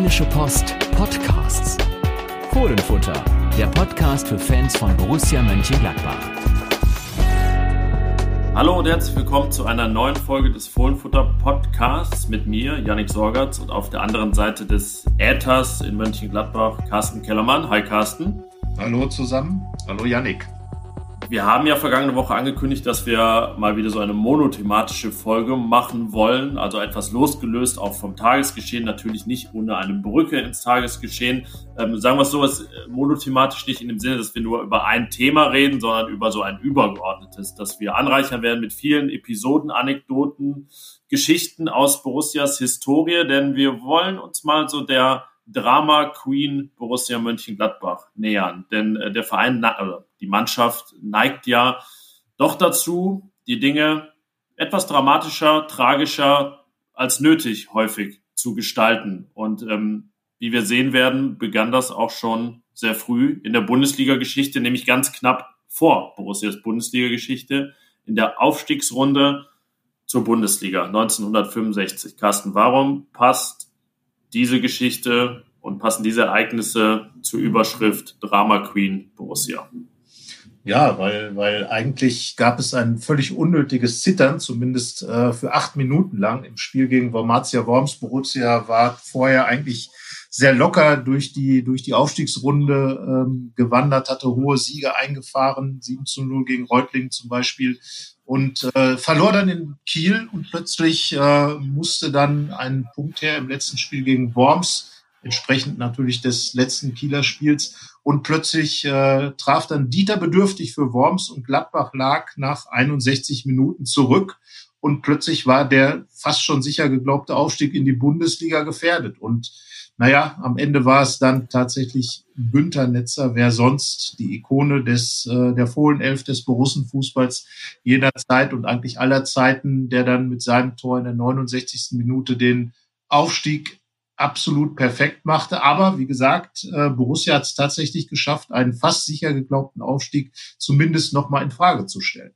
Rheinische Post Podcasts. Fohlenfutter, der Podcast für Fans von Borussia Mönchengladbach. Hallo und herzlich willkommen zu einer neuen Folge des Fohlenfutter Podcasts mit mir, Yannick Sorgatz, und auf der anderen Seite des Äthers in Mönchengladbach, Carsten Kellermann. Hi Carsten. Hallo zusammen. Hallo Yannick. Wir haben ja vergangene Woche angekündigt, dass wir mal wieder so eine monothematische Folge machen wollen, also etwas losgelöst auch vom Tagesgeschehen, natürlich nicht ohne eine Brücke ins Tagesgeschehen. Ähm, sagen wir es so, was äh, monothematisch nicht in dem Sinne, dass wir nur über ein Thema reden, sondern über so ein übergeordnetes, dass wir anreichern werden mit vielen Episoden, Anekdoten, Geschichten aus Borussias Historie, denn wir wollen uns mal so der Drama Queen Borussia Mönchengladbach nähern. Denn äh, der Verein, oder die Mannschaft neigt ja doch dazu, die Dinge etwas dramatischer, tragischer als nötig häufig zu gestalten. Und ähm, wie wir sehen werden, begann das auch schon sehr früh in der Bundesliga-Geschichte, nämlich ganz knapp vor Borussias Bundesliga-Geschichte in der Aufstiegsrunde zur Bundesliga 1965. Carsten, warum passt diese Geschichte und passen diese Ereignisse zur Überschrift Drama Queen Borussia. Ja, weil, weil eigentlich gab es ein völlig unnötiges Zittern, zumindest äh, für acht Minuten lang im Spiel gegen Wormatia Worms. Borussia war vorher eigentlich sehr locker durch die, durch die Aufstiegsrunde ähm, gewandert, hatte hohe Siege eingefahren, 7 zu 0 gegen Reutlingen zum Beispiel und äh, verlor dann in Kiel und plötzlich äh, musste dann ein Punkt her im letzten Spiel gegen Worms, entsprechend natürlich des letzten Kieler Spiels. Und plötzlich äh, traf dann Dieter bedürftig für Worms und Gladbach lag nach 61 Minuten zurück. Und plötzlich war der fast schon sicher geglaubte Aufstieg in die Bundesliga gefährdet. Und naja, am Ende war es dann tatsächlich Günther Netzer, wer sonst die Ikone des, äh, der Fohlenelf des Borussenfußballs jeder Zeit und eigentlich aller Zeiten, der dann mit seinem Tor in der 69. Minute den Aufstieg absolut perfekt machte. Aber wie gesagt, äh, Borussia hat es tatsächlich geschafft, einen fast sicher geglaubten Aufstieg zumindest nochmal in Frage zu stellen.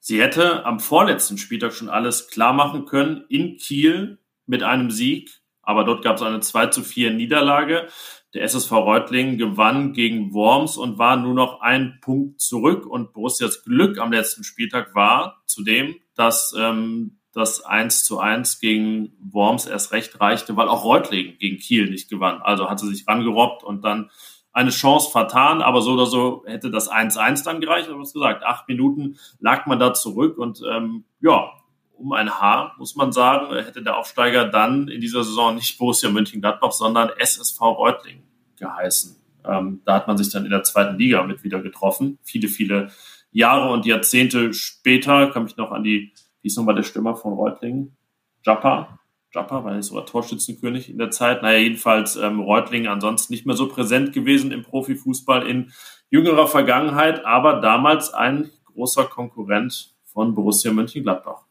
Sie hätte am vorletzten Spieltag schon alles klar machen können in Kiel mit einem Sieg aber dort gab es eine 2 zu 4 Niederlage. Der SSV Reutlingen gewann gegen Worms und war nur noch ein Punkt zurück. Und Borussias Glück am letzten Spieltag war zudem, dass ähm, das 1 zu 1 gegen Worms erst recht reichte, weil auch Reutlingen gegen Kiel nicht gewann. Also hatte sich rangerobbt und dann eine Chance vertan, aber so oder so hätte das 1-1 dann gereicht. Aber was gesagt, acht Minuten lag man da zurück und ähm, ja, um ein Haar, muss man sagen, hätte der Aufsteiger dann in dieser Saison nicht Borussia Mönchengladbach, sondern SSV Reutlingen geheißen. Ähm, da hat man sich dann in der zweiten Liga mit wieder getroffen. Viele, viele Jahre und Jahrzehnte später kann mich noch an die, wie ist nochmal der Stürmer von Reutlingen? Jappa. Jappa war nicht sogar Torschützenkönig in der Zeit. Naja, jedenfalls ähm, Reutlingen ansonsten nicht mehr so präsent gewesen im Profifußball in jüngerer Vergangenheit, aber damals ein großer Konkurrent von Borussia Mönchengladbach.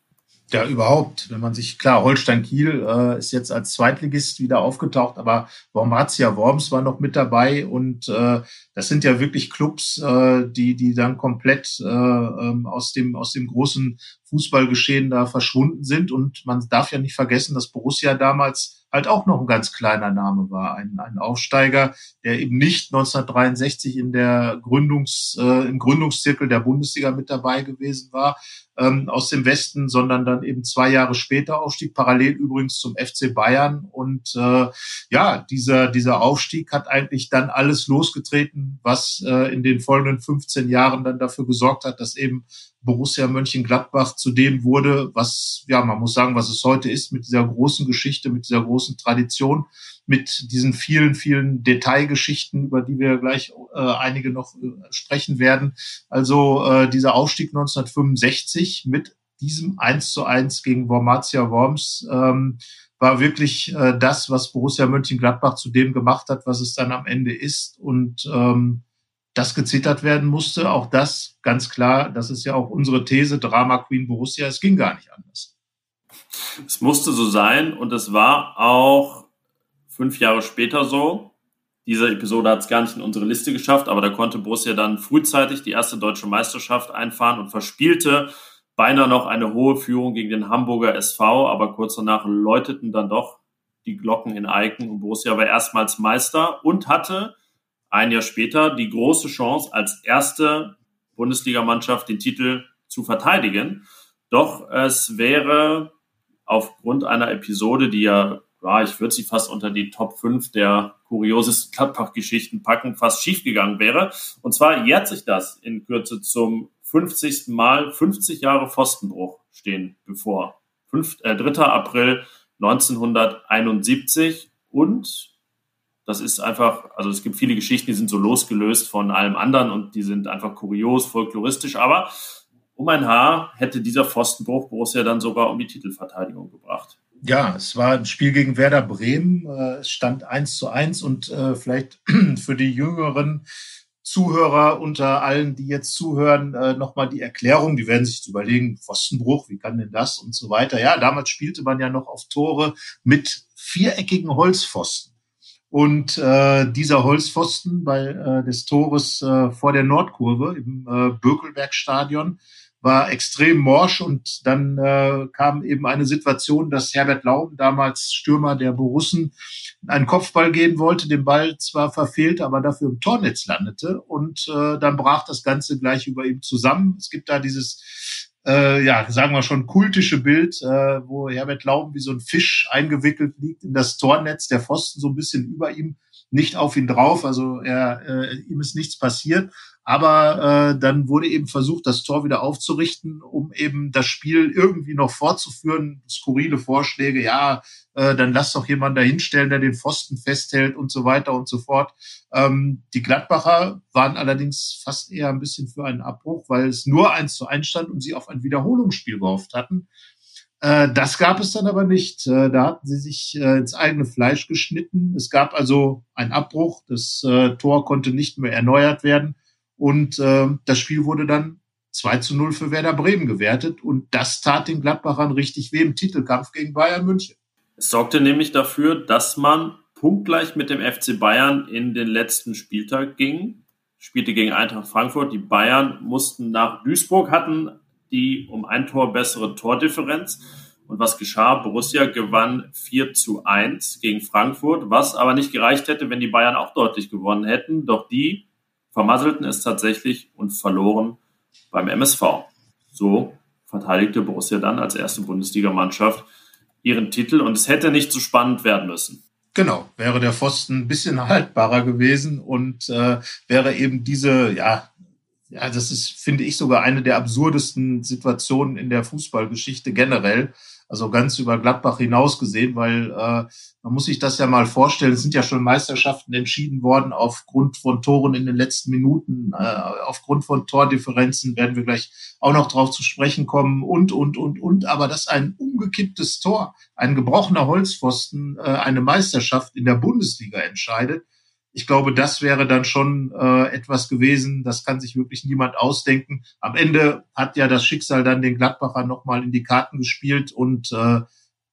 Ja, überhaupt. Wenn man sich, klar, Holstein Kiel äh, ist jetzt als Zweitligist wieder aufgetaucht, aber Wormatia Worms war noch mit dabei und äh, das sind ja wirklich Clubs, äh, die, die dann komplett äh, ähm, aus, dem, aus dem großen Fußballgeschehen da verschwunden sind. Und man darf ja nicht vergessen, dass Borussia damals halt auch noch ein ganz kleiner Name war. Ein, ein Aufsteiger, der eben nicht 1963 in der Gründungs, äh, im Gründungszirkel der Bundesliga mit dabei gewesen war, ähm, aus dem Westen, sondern dann eben zwei Jahre später aufstieg, parallel übrigens zum FC Bayern. Und äh, ja, dieser, dieser Aufstieg hat eigentlich dann alles losgetreten, was äh, in den folgenden 15 Jahren dann dafür gesorgt hat, dass eben Borussia Mönchengladbach zu dem wurde, was, ja, man muss sagen, was es heute ist, mit dieser großen Geschichte, mit dieser großen Tradition, mit diesen vielen, vielen Detailgeschichten, über die wir gleich äh, einige noch äh, sprechen werden. Also äh, dieser Aufstieg 1965 mit diesem 1 zu 1 gegen Wormatia Worms ähm, war wirklich äh, das, was Borussia Mönchengladbach zu dem gemacht hat, was es dann am Ende ist. Und ähm, das gezittert werden musste. Auch das ganz klar, das ist ja auch unsere These, Drama Queen Borussia, es ging gar nicht anders. Es musste so sein und es war auch fünf Jahre später so. Diese Episode hat es gar nicht in unsere Liste geschafft, aber da konnte Borussia dann frühzeitig die erste deutsche Meisterschaft einfahren und verspielte beinahe noch eine hohe Führung gegen den Hamburger SV, aber kurz danach läuteten dann doch die Glocken in Eiken und Borussia war erstmals Meister und hatte ein Jahr später die große Chance, als erste Bundesligamannschaft den Titel zu verteidigen. Doch es wäre aufgrund einer Episode, die ja, ja ich würde sie fast unter die Top 5 der kuriosesten Gladbach-Geschichten packen, fast schiefgegangen wäre. Und zwar jährt sich das in Kürze zum 50. Mal. 50 Jahre Pfostenbruch stehen bevor. 5, äh, 3. April 1971 und das ist einfach, also es gibt viele Geschichten, die sind so losgelöst von allem anderen und die sind einfach kurios, folkloristisch, aber um ein Haar hätte dieser Pfostenbruch Borussia dann sogar um die Titelverteidigung gebracht. Ja, es war ein Spiel gegen Werder Bremen. Äh, es stand 1 zu 1 und äh, vielleicht für die jüngeren Zuhörer unter allen, die jetzt zuhören, äh, nochmal die Erklärung. Die werden sich überlegen, Pfostenbruch, wie kann denn das und so weiter. Ja, damals spielte man ja noch auf Tore mit viereckigen Holzpfosten. Und äh, dieser Holzpfosten bei äh, des Tores äh, vor der Nordkurve im äh, Bökelbergstadion war extrem morsch und dann äh, kam eben eine Situation, dass Herbert Laum, damals Stürmer der Borussen, einen Kopfball geben wollte, den Ball zwar verfehlt, aber dafür im Tornetz landete und äh, dann brach das Ganze gleich über ihm zusammen. Es gibt da dieses äh, ja, sagen wir schon, kultische Bild, äh, wo Herbert Lauben wie so ein Fisch eingewickelt liegt in das Tornetz, der Pfosten so ein bisschen über ihm, nicht auf ihn drauf, also er, äh, ihm ist nichts passiert. Aber äh, dann wurde eben versucht, das Tor wieder aufzurichten, um eben das Spiel irgendwie noch fortzuführen. Skurrile Vorschläge, ja, äh, dann lass doch jemand dahinstellen, der den Pfosten festhält und so weiter und so fort. Ähm, die Gladbacher waren allerdings fast eher ein bisschen für einen Abbruch, weil es nur eins zu eins stand und sie auf ein Wiederholungsspiel gehofft hatten. Äh, das gab es dann aber nicht. Äh, da hatten sie sich äh, ins eigene Fleisch geschnitten. Es gab also einen Abbruch. Das äh, Tor konnte nicht mehr erneuert werden. Und äh, das Spiel wurde dann 2 zu 0 für Werder Bremen gewertet. Und das tat den Gladbachern richtig weh im Titelkampf gegen Bayern München. Es sorgte nämlich dafür, dass man punktgleich mit dem FC Bayern in den letzten Spieltag ging. Spielte gegen Eintracht Frankfurt. Die Bayern mussten nach Duisburg, hatten die um ein Tor bessere Tordifferenz. Und was geschah? Borussia gewann 4 zu 1 gegen Frankfurt, was aber nicht gereicht hätte, wenn die Bayern auch deutlich gewonnen hätten. Doch die vermasselten es tatsächlich und verloren beim MSV. So verteidigte Borussia dann als erste Bundesligamannschaft ihren Titel und es hätte nicht so spannend werden müssen. Genau, wäre der Pfosten ein bisschen haltbarer gewesen und äh, wäre eben diese, ja, ja, das ist, finde ich, sogar eine der absurdesten Situationen in der Fußballgeschichte generell. Also ganz über Gladbach hinaus gesehen, weil äh, man muss sich das ja mal vorstellen, es sind ja schon Meisterschaften entschieden worden aufgrund von Toren in den letzten Minuten, äh, aufgrund von Tordifferenzen werden wir gleich auch noch drauf zu sprechen kommen und, und, und, und. Aber dass ein umgekipptes Tor, ein gebrochener Holzpfosten äh, eine Meisterschaft in der Bundesliga entscheidet, ich glaube, das wäre dann schon äh, etwas gewesen, das kann sich wirklich niemand ausdenken. Am Ende hat ja das Schicksal dann den Gladbacher nochmal in die Karten gespielt und äh,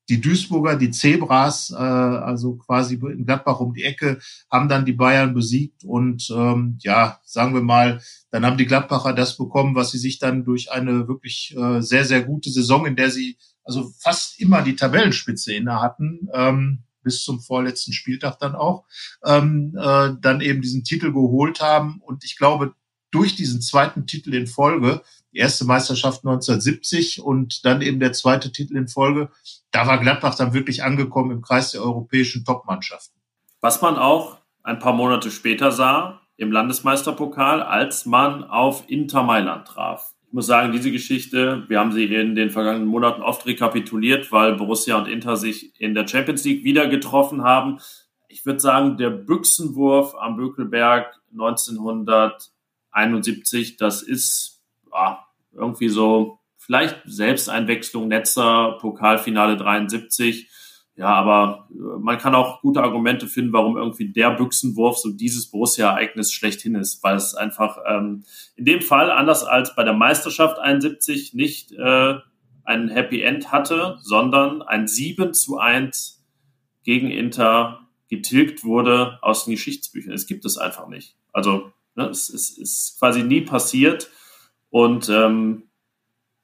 die Duisburger, die Zebras, äh, also quasi in Gladbach um die Ecke, haben dann die Bayern besiegt und ähm, ja, sagen wir mal, dann haben die Gladbacher das bekommen, was sie sich dann durch eine wirklich äh, sehr, sehr gute Saison, in der sie also fast immer die Tabellenspitze inne hatten, ähm, bis zum vorletzten Spieltag dann auch, ähm, äh, dann eben diesen Titel geholt haben. Und ich glaube, durch diesen zweiten Titel in Folge, die erste Meisterschaft 1970 und dann eben der zweite Titel in Folge, da war Gladbach dann wirklich angekommen im Kreis der europäischen Topmannschaften. Was man auch ein paar Monate später sah im Landesmeisterpokal, als man auf Inter Mailand traf. Ich muss sagen, diese Geschichte, wir haben sie in den vergangenen Monaten oft rekapituliert, weil Borussia und Inter sich in der Champions League wieder getroffen haben. Ich würde sagen, der Büchsenwurf am Bökelberg 1971, das ist ja, irgendwie so vielleicht Selbsteinwechslung, Netzer, Pokalfinale 73 ja, aber äh, man kann auch gute Argumente finden, warum irgendwie der Büchsenwurf so dieses Borussia-Ereignis schlechthin ist, weil es einfach ähm, in dem Fall, anders als bei der Meisterschaft 71, nicht äh, ein Happy End hatte, sondern ein 7 zu 1 gegen Inter getilgt wurde aus den Geschichtsbüchern. Es gibt es einfach nicht. Also ne, es, es ist quasi nie passiert und ähm,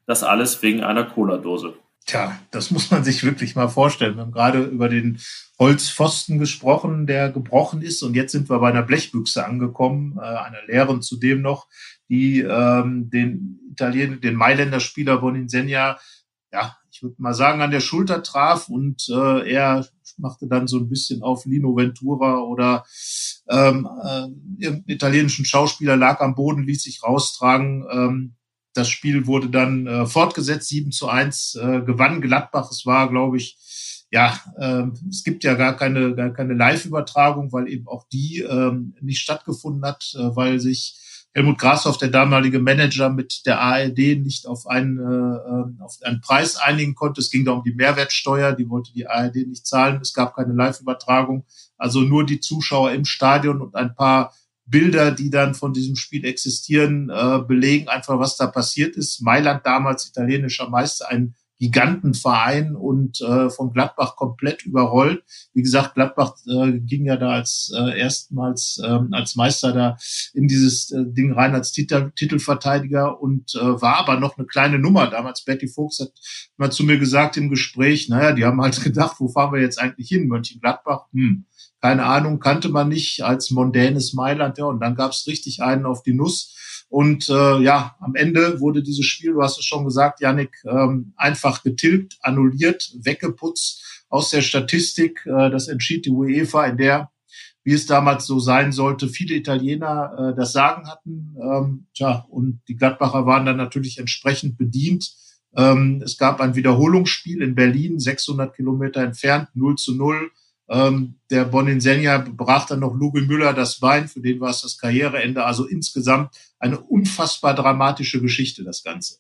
das alles wegen einer Cola-Dose. Tja, das muss man sich wirklich mal vorstellen. Wir haben gerade über den Holzpfosten gesprochen, der gebrochen ist. Und jetzt sind wir bei einer Blechbüchse angekommen, äh, einer leeren zudem noch, die ähm, den Italiener, den Mailänder Spieler Boninsegna, ja, ich würde mal sagen, an der Schulter traf und äh, er machte dann so ein bisschen auf Lino Ventura oder ähm, äh, irgendeinen italienischen Schauspieler lag am Boden, ließ sich raustragen. Ähm, das Spiel wurde dann äh, fortgesetzt, 7 zu 1 äh, gewann Gladbach. Es war, glaube ich, ja, äh, es gibt ja gar keine, gar keine Live-Übertragung, weil eben auch die äh, nicht stattgefunden hat, äh, weil sich Helmut Grashoff, der damalige Manager, mit der ARD nicht auf einen, äh, auf einen Preis einigen konnte. Es ging da um die Mehrwertsteuer, die wollte die ARD nicht zahlen. Es gab keine Live-Übertragung, also nur die Zuschauer im Stadion und ein paar Bilder, die dann von diesem Spiel existieren, äh, belegen einfach, was da passiert ist. Mailand damals italienischer Meister, ein Gigantenverein und äh, von Gladbach komplett überrollt. Wie gesagt, Gladbach äh, ging ja da als äh, erstmals ähm, als Meister da in dieses äh, Ding rein als Titel, Titelverteidiger und äh, war aber noch eine kleine Nummer. Damals Betty Fuchs hat mal zu mir gesagt im Gespräch, naja, die haben halt gedacht, wo fahren wir jetzt eigentlich hin? Mönchengladbach? Hm, keine Ahnung, kannte man nicht als mondänes Mailand. Ja, und dann gab's richtig einen auf die Nuss. Und äh, ja, am Ende wurde dieses Spiel, du hast es schon gesagt, Yannick, ähm, einfach getilgt, annulliert, weggeputzt aus der Statistik. Äh, das entschied die UEFA, in der, wie es damals so sein sollte, viele Italiener äh, das Sagen hatten. Ähm, tja, und die Gladbacher waren dann natürlich entsprechend bedient. Ähm, es gab ein Wiederholungsspiel in Berlin, 600 Kilometer entfernt, 0 zu 0. Ähm, der Boninsegna brach dann noch Lugi Müller das Bein, für den war es das Karriereende. Also insgesamt eine unfassbar dramatische Geschichte, das Ganze.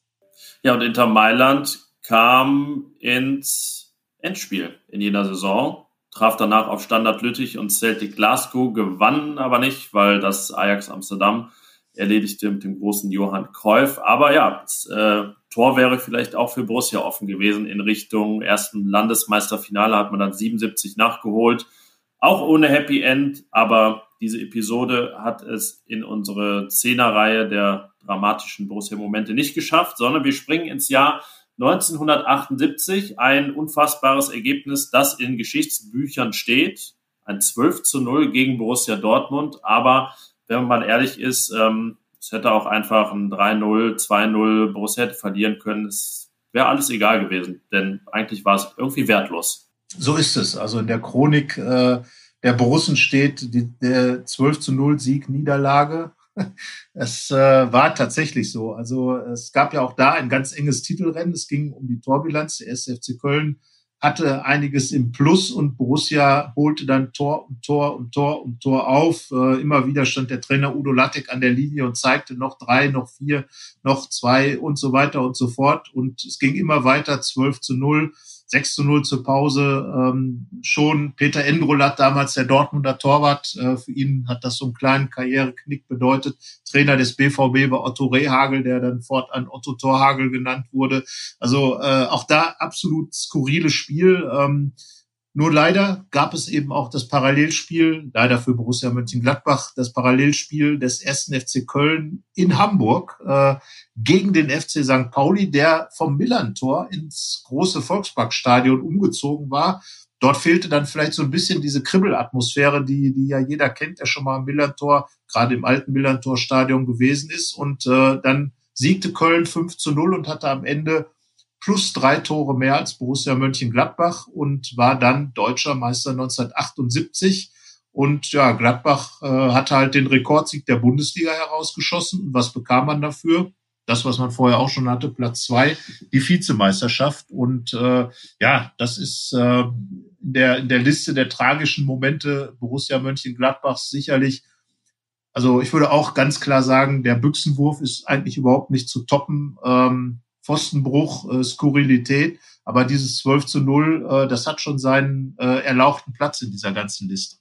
Ja, und Inter Mailand kam ins Endspiel in jeder Saison, traf danach auf Standard Lüttich und Celtic Glasgow, gewann aber nicht, weil das Ajax Amsterdam erledigte mit dem großen Johann Cruyff. Aber ja, das äh, Tor wäre vielleicht auch für Borussia offen gewesen in Richtung ersten Landesmeisterfinale, hat man dann 77 nachgeholt. Auch ohne Happy End, aber diese Episode hat es in unsere Zehnerreihe der dramatischen Borussia-Momente nicht geschafft, sondern wir springen ins Jahr 1978, ein unfassbares Ergebnis, das in Geschichtsbüchern steht. Ein 12 zu 0 gegen Borussia Dortmund, aber wenn man mal ehrlich ist, ähm, es hätte auch einfach ein 3-0, 2-0 Borussia hätte verlieren können. Es wäre alles egal gewesen, denn eigentlich war es irgendwie wertlos. So ist es. Also in der Chronik äh, der Borussen steht die, der 12 zu 0 Sieg Niederlage. Es äh, war tatsächlich so. Also es gab ja auch da ein ganz enges Titelrennen. Es ging um die Torbilanz. Der SFC Köln hatte einiges im Plus und Borussia holte dann Tor um Tor um Tor um Tor auf. Äh, immer wieder stand der Trainer Udo Lattek an der Linie und zeigte noch drei, noch vier, noch zwei und so weiter und so fort. Und es ging immer weiter, 12 zu 0. 6 zu 0 zur Pause. Ähm, schon Peter Endrolat, damals der Dortmunder Torwart, äh, für ihn hat das so einen kleinen Karriereknick bedeutet. Trainer des BVB war Otto Rehagel, der dann fortan Otto Torhagel genannt wurde. Also äh, auch da absolut skurriles Spiel. Ähm, nur leider gab es eben auch das Parallelspiel, leider für Borussia Mönchengladbach, das Parallelspiel des ersten FC Köln in Hamburg äh, gegen den FC St. Pauli, der vom Millantor ins große Volksparkstadion umgezogen war. Dort fehlte dann vielleicht so ein bisschen diese Kribbelatmosphäre, die, die ja jeder kennt, der schon mal im Millantor, gerade im alten Millantor-Stadion gewesen ist. Und äh, dann siegte Köln 5 zu 0 und hatte am Ende plus drei Tore mehr als Borussia Mönchengladbach und war dann deutscher Meister 1978. Und ja, Gladbach äh, hatte halt den Rekordsieg der Bundesliga herausgeschossen. Und was bekam man dafür? Das, was man vorher auch schon hatte, Platz zwei, die Vizemeisterschaft. Und äh, ja, das ist äh, in, der, in der Liste der tragischen Momente Borussia Mönchengladbachs sicherlich also ich würde auch ganz klar sagen, der Büchsenwurf ist eigentlich überhaupt nicht zu toppen. Ähm, Pfostenbruch, äh, Skurrilität. Aber dieses 12 zu 0, äh, das hat schon seinen äh, erlauchten Platz in dieser ganzen Liste.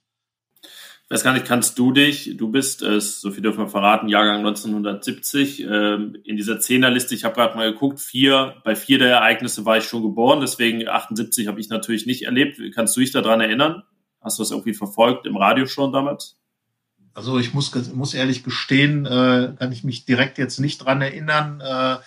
Ich weiß gar nicht, kannst du dich, du bist es, so viel dürfen wir verraten, Jahrgang 1970, ähm, in dieser Zehnerliste, ich habe gerade mal geguckt, vier, bei vier der Ereignisse war ich schon geboren, deswegen 78 habe ich natürlich nicht erlebt. Kannst du dich daran erinnern? Hast du das irgendwie verfolgt im Radio schon damals? Also ich muss, muss ehrlich gestehen, äh, kann ich mich direkt jetzt nicht dran erinnern. Äh,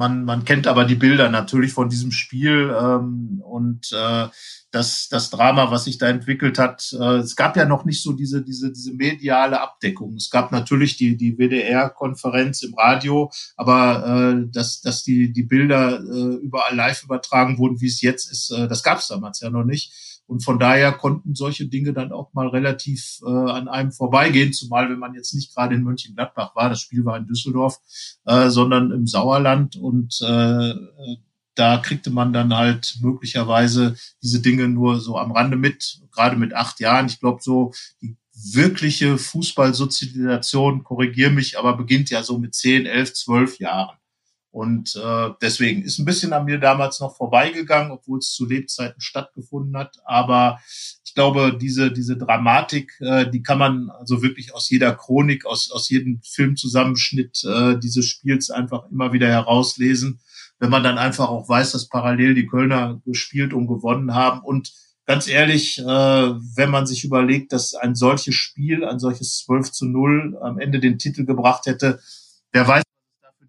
Man, man kennt aber die Bilder natürlich von diesem Spiel ähm, und äh, das, das Drama, was sich da entwickelt hat. Äh, es gab ja noch nicht so diese, diese, diese mediale Abdeckung. Es gab natürlich die, die WDR-Konferenz im Radio, aber äh, dass, dass die, die Bilder äh, überall live übertragen wurden, wie es jetzt ist, äh, das gab es damals ja noch nicht. Und von daher konnten solche Dinge dann auch mal relativ äh, an einem vorbeigehen, zumal wenn man jetzt nicht gerade in Mönchengladbach war, das Spiel war in Düsseldorf, äh, sondern im Sauerland und äh, da kriegte man dann halt möglicherweise diese Dinge nur so am Rande mit, gerade mit acht Jahren. Ich glaube, so die wirkliche Fußballsozialisation, korrigier mich, aber beginnt ja so mit zehn, elf, zwölf Jahren. Und äh, deswegen ist ein bisschen an mir damals noch vorbeigegangen, obwohl es zu Lebzeiten stattgefunden hat. Aber ich glaube, diese, diese Dramatik, äh, die kann man also wirklich aus jeder Chronik, aus, aus jedem Filmzusammenschnitt äh, dieses Spiels einfach immer wieder herauslesen. Wenn man dann einfach auch weiß, dass parallel die Kölner gespielt und gewonnen haben. Und ganz ehrlich, äh, wenn man sich überlegt, dass ein solches Spiel, ein solches 12 zu 0 am Ende den Titel gebracht hätte, wer weiß,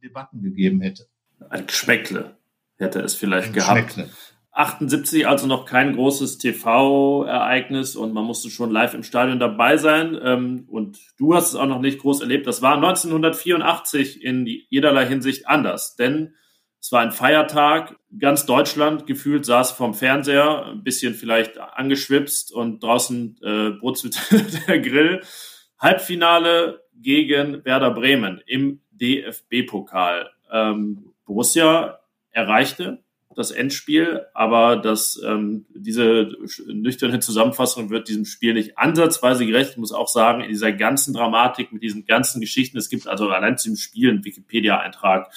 Debatten gegeben hätte. Ein Geschmäckle hätte es vielleicht Ein gehabt. Geschmäckle. 78 also noch kein großes TV-Ereignis und man musste schon live im Stadion dabei sein. Ähm, und du hast es auch noch nicht groß erlebt. Das war 1984 in jederlei Hinsicht anders, denn es war ein Feiertag. Ganz Deutschland gefühlt saß vom Fernseher, ein bisschen vielleicht angeschwipst und draußen äh, brutzelt der Grill. Halbfinale gegen Werder Bremen im DFB-Pokal. Ähm, Borussia erreichte das Endspiel, aber das, ähm, diese nüchterne Zusammenfassung wird diesem Spiel nicht ansatzweise gerecht. Ich muss auch sagen, in dieser ganzen Dramatik, mit diesen ganzen Geschichten, es gibt also allein zu dem Spiel einen Wikipedia-Eintrag,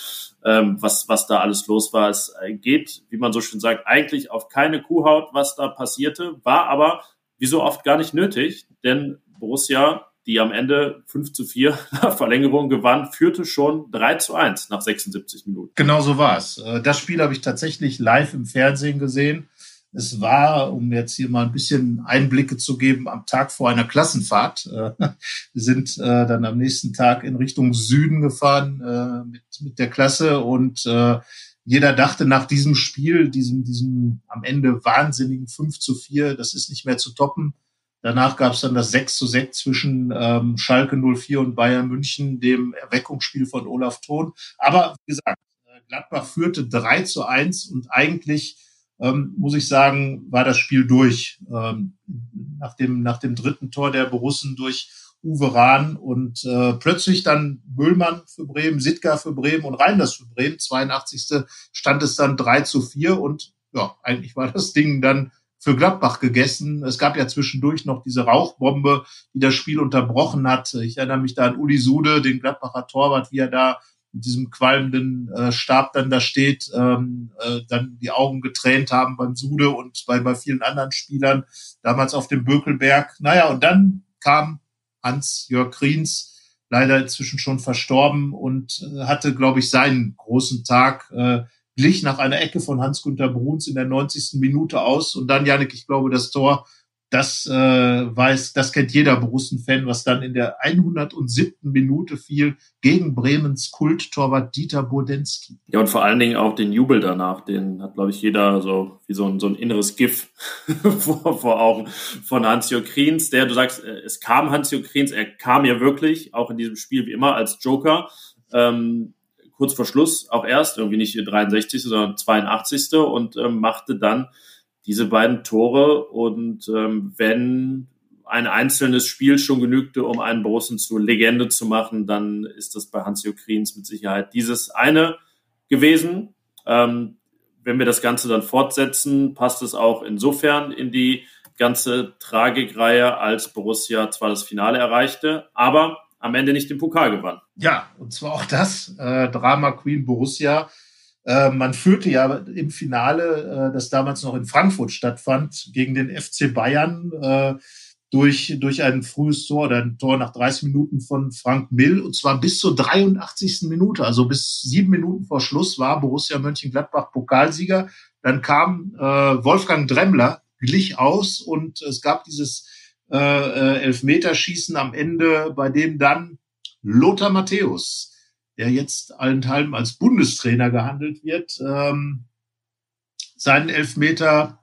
ähm, was, was da alles los war. Es geht, wie man so schön sagt, eigentlich auf keine Kuhhaut, was da passierte, war aber wie so oft gar nicht nötig, denn Borussia die am Ende 5 zu 4 nach Verlängerung gewann, führte schon 3 zu 1 nach 76 Minuten. Genau so war es. Äh, das Spiel habe ich tatsächlich live im Fernsehen gesehen. Es war, um jetzt hier mal ein bisschen Einblicke zu geben, am Tag vor einer Klassenfahrt. Äh, wir sind äh, dann am nächsten Tag in Richtung Süden gefahren mit, mit der Klasse und jeder dachte nach diesem Spiel, diesem, diesem am Ende wahnsinnigen 5 zu 4, das ist nicht mehr zu toppen Danach gab es dann das 6 zu 6 zwischen ähm, Schalke 04 und Bayern München, dem Erweckungsspiel von Olaf Thon. Aber wie gesagt, äh, Gladbach führte 3 zu 1 und eigentlich, ähm, muss ich sagen, war das Spiel durch. Ähm, nach, dem, nach dem dritten Tor der Borussen durch Uwe Rahn und äh, plötzlich dann Müllmann für Bremen, Sitka für Bremen und Reinders für Bremen. 82. stand es dann 3 zu 4 und ja, eigentlich war das Ding dann für Gladbach gegessen. Es gab ja zwischendurch noch diese Rauchbombe, die das Spiel unterbrochen hat. Ich erinnere mich da an Uli Sude, den Gladbacher Torwart, wie er da mit diesem qualmenden äh, Stab dann da steht, ähm, äh, dann die Augen getränt haben beim Sude und bei, bei vielen anderen Spielern, damals auf dem Bökelberg. Naja, und dann kam Hans-Jörg Kriens, leider inzwischen schon verstorben und äh, hatte, glaube ich, seinen großen Tag. Äh, glich nach einer Ecke von Hans-Günther Bruns in der 90. Minute aus. Und dann, Janik, ich glaube, das Tor, das äh, weiß, das kennt jeder Borussen-Fan, was dann in der 107. Minute fiel gegen Bremens Kulttorwart Dieter Bodensky. Ja, und vor allen Dingen auch den Jubel danach, den hat, glaube ich, jeder so wie so ein, so ein inneres GIF vor, vor Augen von Hans-Jörg Kriens, der, du sagst, äh, es kam Hans-Jörg Kriens, er kam ja wirklich, auch in diesem Spiel wie immer, als Joker. Ähm, kurz vor Schluss auch erst, irgendwie nicht 63., sondern 82. und ähm, machte dann diese beiden Tore. Und ähm, wenn ein einzelnes Spiel schon genügte, um einen Borussen zur Legende zu machen, dann ist das bei Hans-Jörg Kriens mit Sicherheit dieses eine gewesen. Ähm, wenn wir das Ganze dann fortsetzen, passt es auch insofern in die ganze Tragikreihe, als Borussia zwar das Finale erreichte, aber am Ende nicht den Pokal gewann. Ja, und zwar auch das äh, Drama Queen Borussia. Äh, man führte ja im Finale, äh, das damals noch in Frankfurt stattfand, gegen den FC Bayern äh, durch, durch ein frühes Tor oder ein Tor nach 30 Minuten von Frank Mill und zwar bis zur 83. Minute, also bis sieben Minuten vor Schluss war Borussia Mönchengladbach Pokalsieger. Dann kam äh, Wolfgang Dremmler, glich aus und es gab dieses äh, äh, Elfmeterschießen am Ende, bei dem dann Lothar Matthäus der jetzt allenthalben als Bundestrainer gehandelt wird, ähm, seinen Elfmeter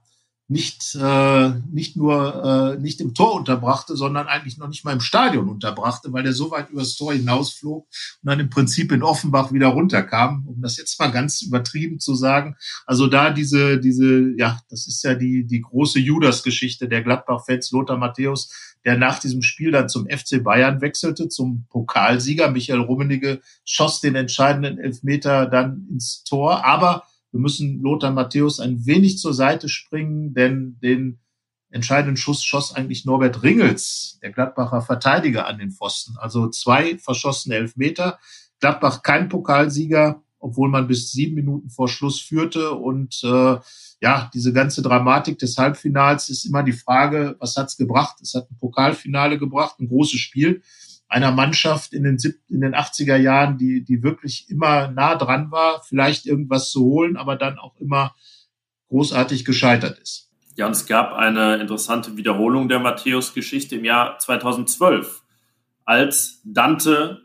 nicht, äh, nicht nur äh, nicht im Tor unterbrachte, sondern eigentlich noch nicht mal im Stadion unterbrachte, weil er so weit übers Tor hinausflog und dann im Prinzip in Offenbach wieder runterkam, um das jetzt mal ganz übertrieben zu sagen. Also da diese, diese, ja, das ist ja die, die große Judas-Geschichte der Gladbach-Fans, Lothar Matthäus, der nach diesem Spiel dann zum FC Bayern wechselte, zum Pokalsieger. Michael Rummenigge schoss den entscheidenden Elfmeter dann ins Tor, aber wir müssen Lothar Matthäus ein wenig zur Seite springen, denn den entscheidenden Schuss schoss eigentlich Norbert Ringels, der Gladbacher Verteidiger, an den Pfosten. Also zwei verschossene Elfmeter. Gladbach kein Pokalsieger, obwohl man bis sieben Minuten vor Schluss führte. Und äh, ja, diese ganze Dramatik des Halbfinals ist immer die Frage, was hat's gebracht? Es hat ein Pokalfinale gebracht, ein großes Spiel einer Mannschaft in den, in den 80er Jahren, die, die wirklich immer nah dran war, vielleicht irgendwas zu holen, aber dann auch immer großartig gescheitert ist. Ja, und es gab eine interessante Wiederholung der Matthäus-Geschichte im Jahr 2012, als Dante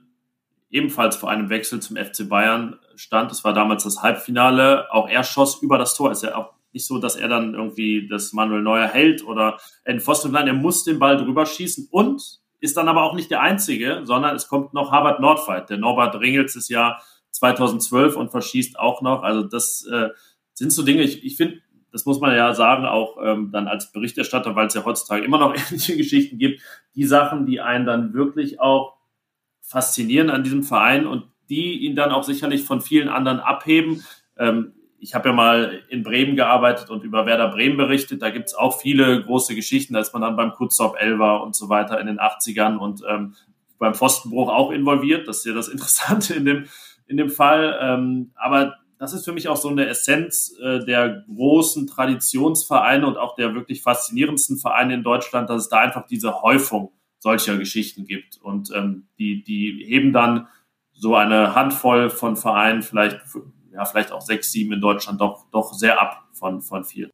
ebenfalls vor einem Wechsel zum FC Bayern stand. Es war damals das Halbfinale. Auch er schoss über das Tor. Ist ja auch nicht so, dass er dann irgendwie das Manuel Neuer hält oder in Pfosten. Er muss den Ball drüber schießen und ist dann aber auch nicht der einzige, sondern es kommt noch Harvard Nordfight. Der Norbert Ringels ist ja 2012 und verschießt auch noch. Also das äh, sind so Dinge, ich, ich finde, das muss man ja sagen, auch ähm, dann als Berichterstatter, weil es ja heutzutage immer noch ähnliche Geschichten gibt, die Sachen, die einen dann wirklich auch faszinieren an diesem Verein und die ihn dann auch sicherlich von vielen anderen abheben. Ähm, ich habe ja mal in Bremen gearbeitet und über Werder Bremen berichtet. Da gibt es auch viele große Geschichten, ist man dann beim Kutzhoff L war und so weiter in den 80ern und ähm, beim Pfostenbruch auch involviert. Das ist ja das Interessante in dem, in dem Fall. Ähm, aber das ist für mich auch so eine Essenz äh, der großen Traditionsvereine und auch der wirklich faszinierendsten Vereine in Deutschland, dass es da einfach diese Häufung solcher Geschichten gibt. Und ähm, die, die heben dann so eine Handvoll von Vereinen vielleicht ja, vielleicht auch sechs, sieben in Deutschland doch, doch sehr ab von, von vielen.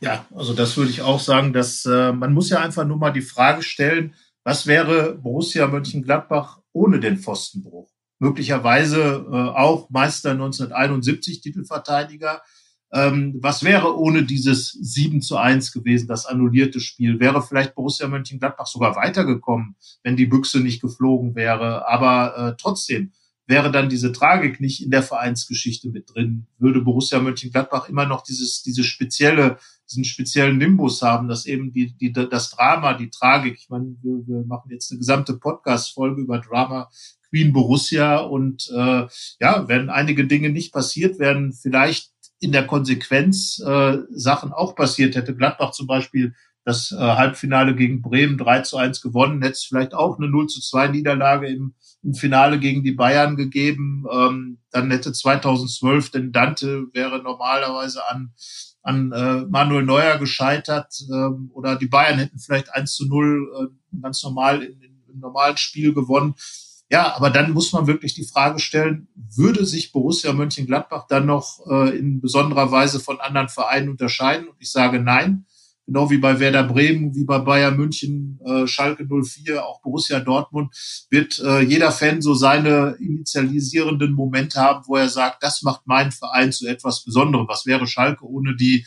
Ja, also das würde ich auch sagen, dass äh, man muss ja einfach nur mal die Frage stellen, was wäre Borussia Mönchengladbach ohne den Pfostenbruch? Möglicherweise äh, auch Meister 1971, Titelverteidiger. Ähm, was wäre ohne dieses 7 zu 1 gewesen, das annullierte Spiel? Wäre vielleicht Borussia Mönchengladbach sogar weitergekommen, wenn die Büchse nicht geflogen wäre? Aber äh, trotzdem, wäre dann diese Tragik nicht in der Vereinsgeschichte mit drin, würde Borussia Mönchengladbach immer noch dieses, diese spezielle, diesen speziellen Nimbus haben, dass eben die, die, das Drama, die Tragik, ich meine, wir, wir machen jetzt eine gesamte Podcast-Folge über Drama Queen Borussia und äh, ja, wenn einige Dinge nicht passiert werden, vielleicht in der Konsequenz äh, Sachen auch passiert hätte. Gladbach zum Beispiel das äh, Halbfinale gegen Bremen 3 zu 1 gewonnen, hätte es vielleicht auch eine 0 zu 2 Niederlage im im Finale gegen die Bayern gegeben. Ähm, dann hätte 2012 denn Dante wäre normalerweise an an äh, Manuel Neuer gescheitert ähm, oder die Bayern hätten vielleicht 1 zu 0 äh, ganz normal in, in, im normalen Spiel gewonnen. Ja, aber dann muss man wirklich die Frage stellen, würde sich Borussia Mönchengladbach dann noch äh, in besonderer Weise von anderen Vereinen unterscheiden? Und ich sage nein genau wie bei Werder Bremen, wie bei Bayern München, äh, Schalke 04, auch Borussia Dortmund, wird äh, jeder Fan so seine initialisierenden Momente haben, wo er sagt, das macht mein Verein zu etwas Besonderem. Was wäre Schalke ohne die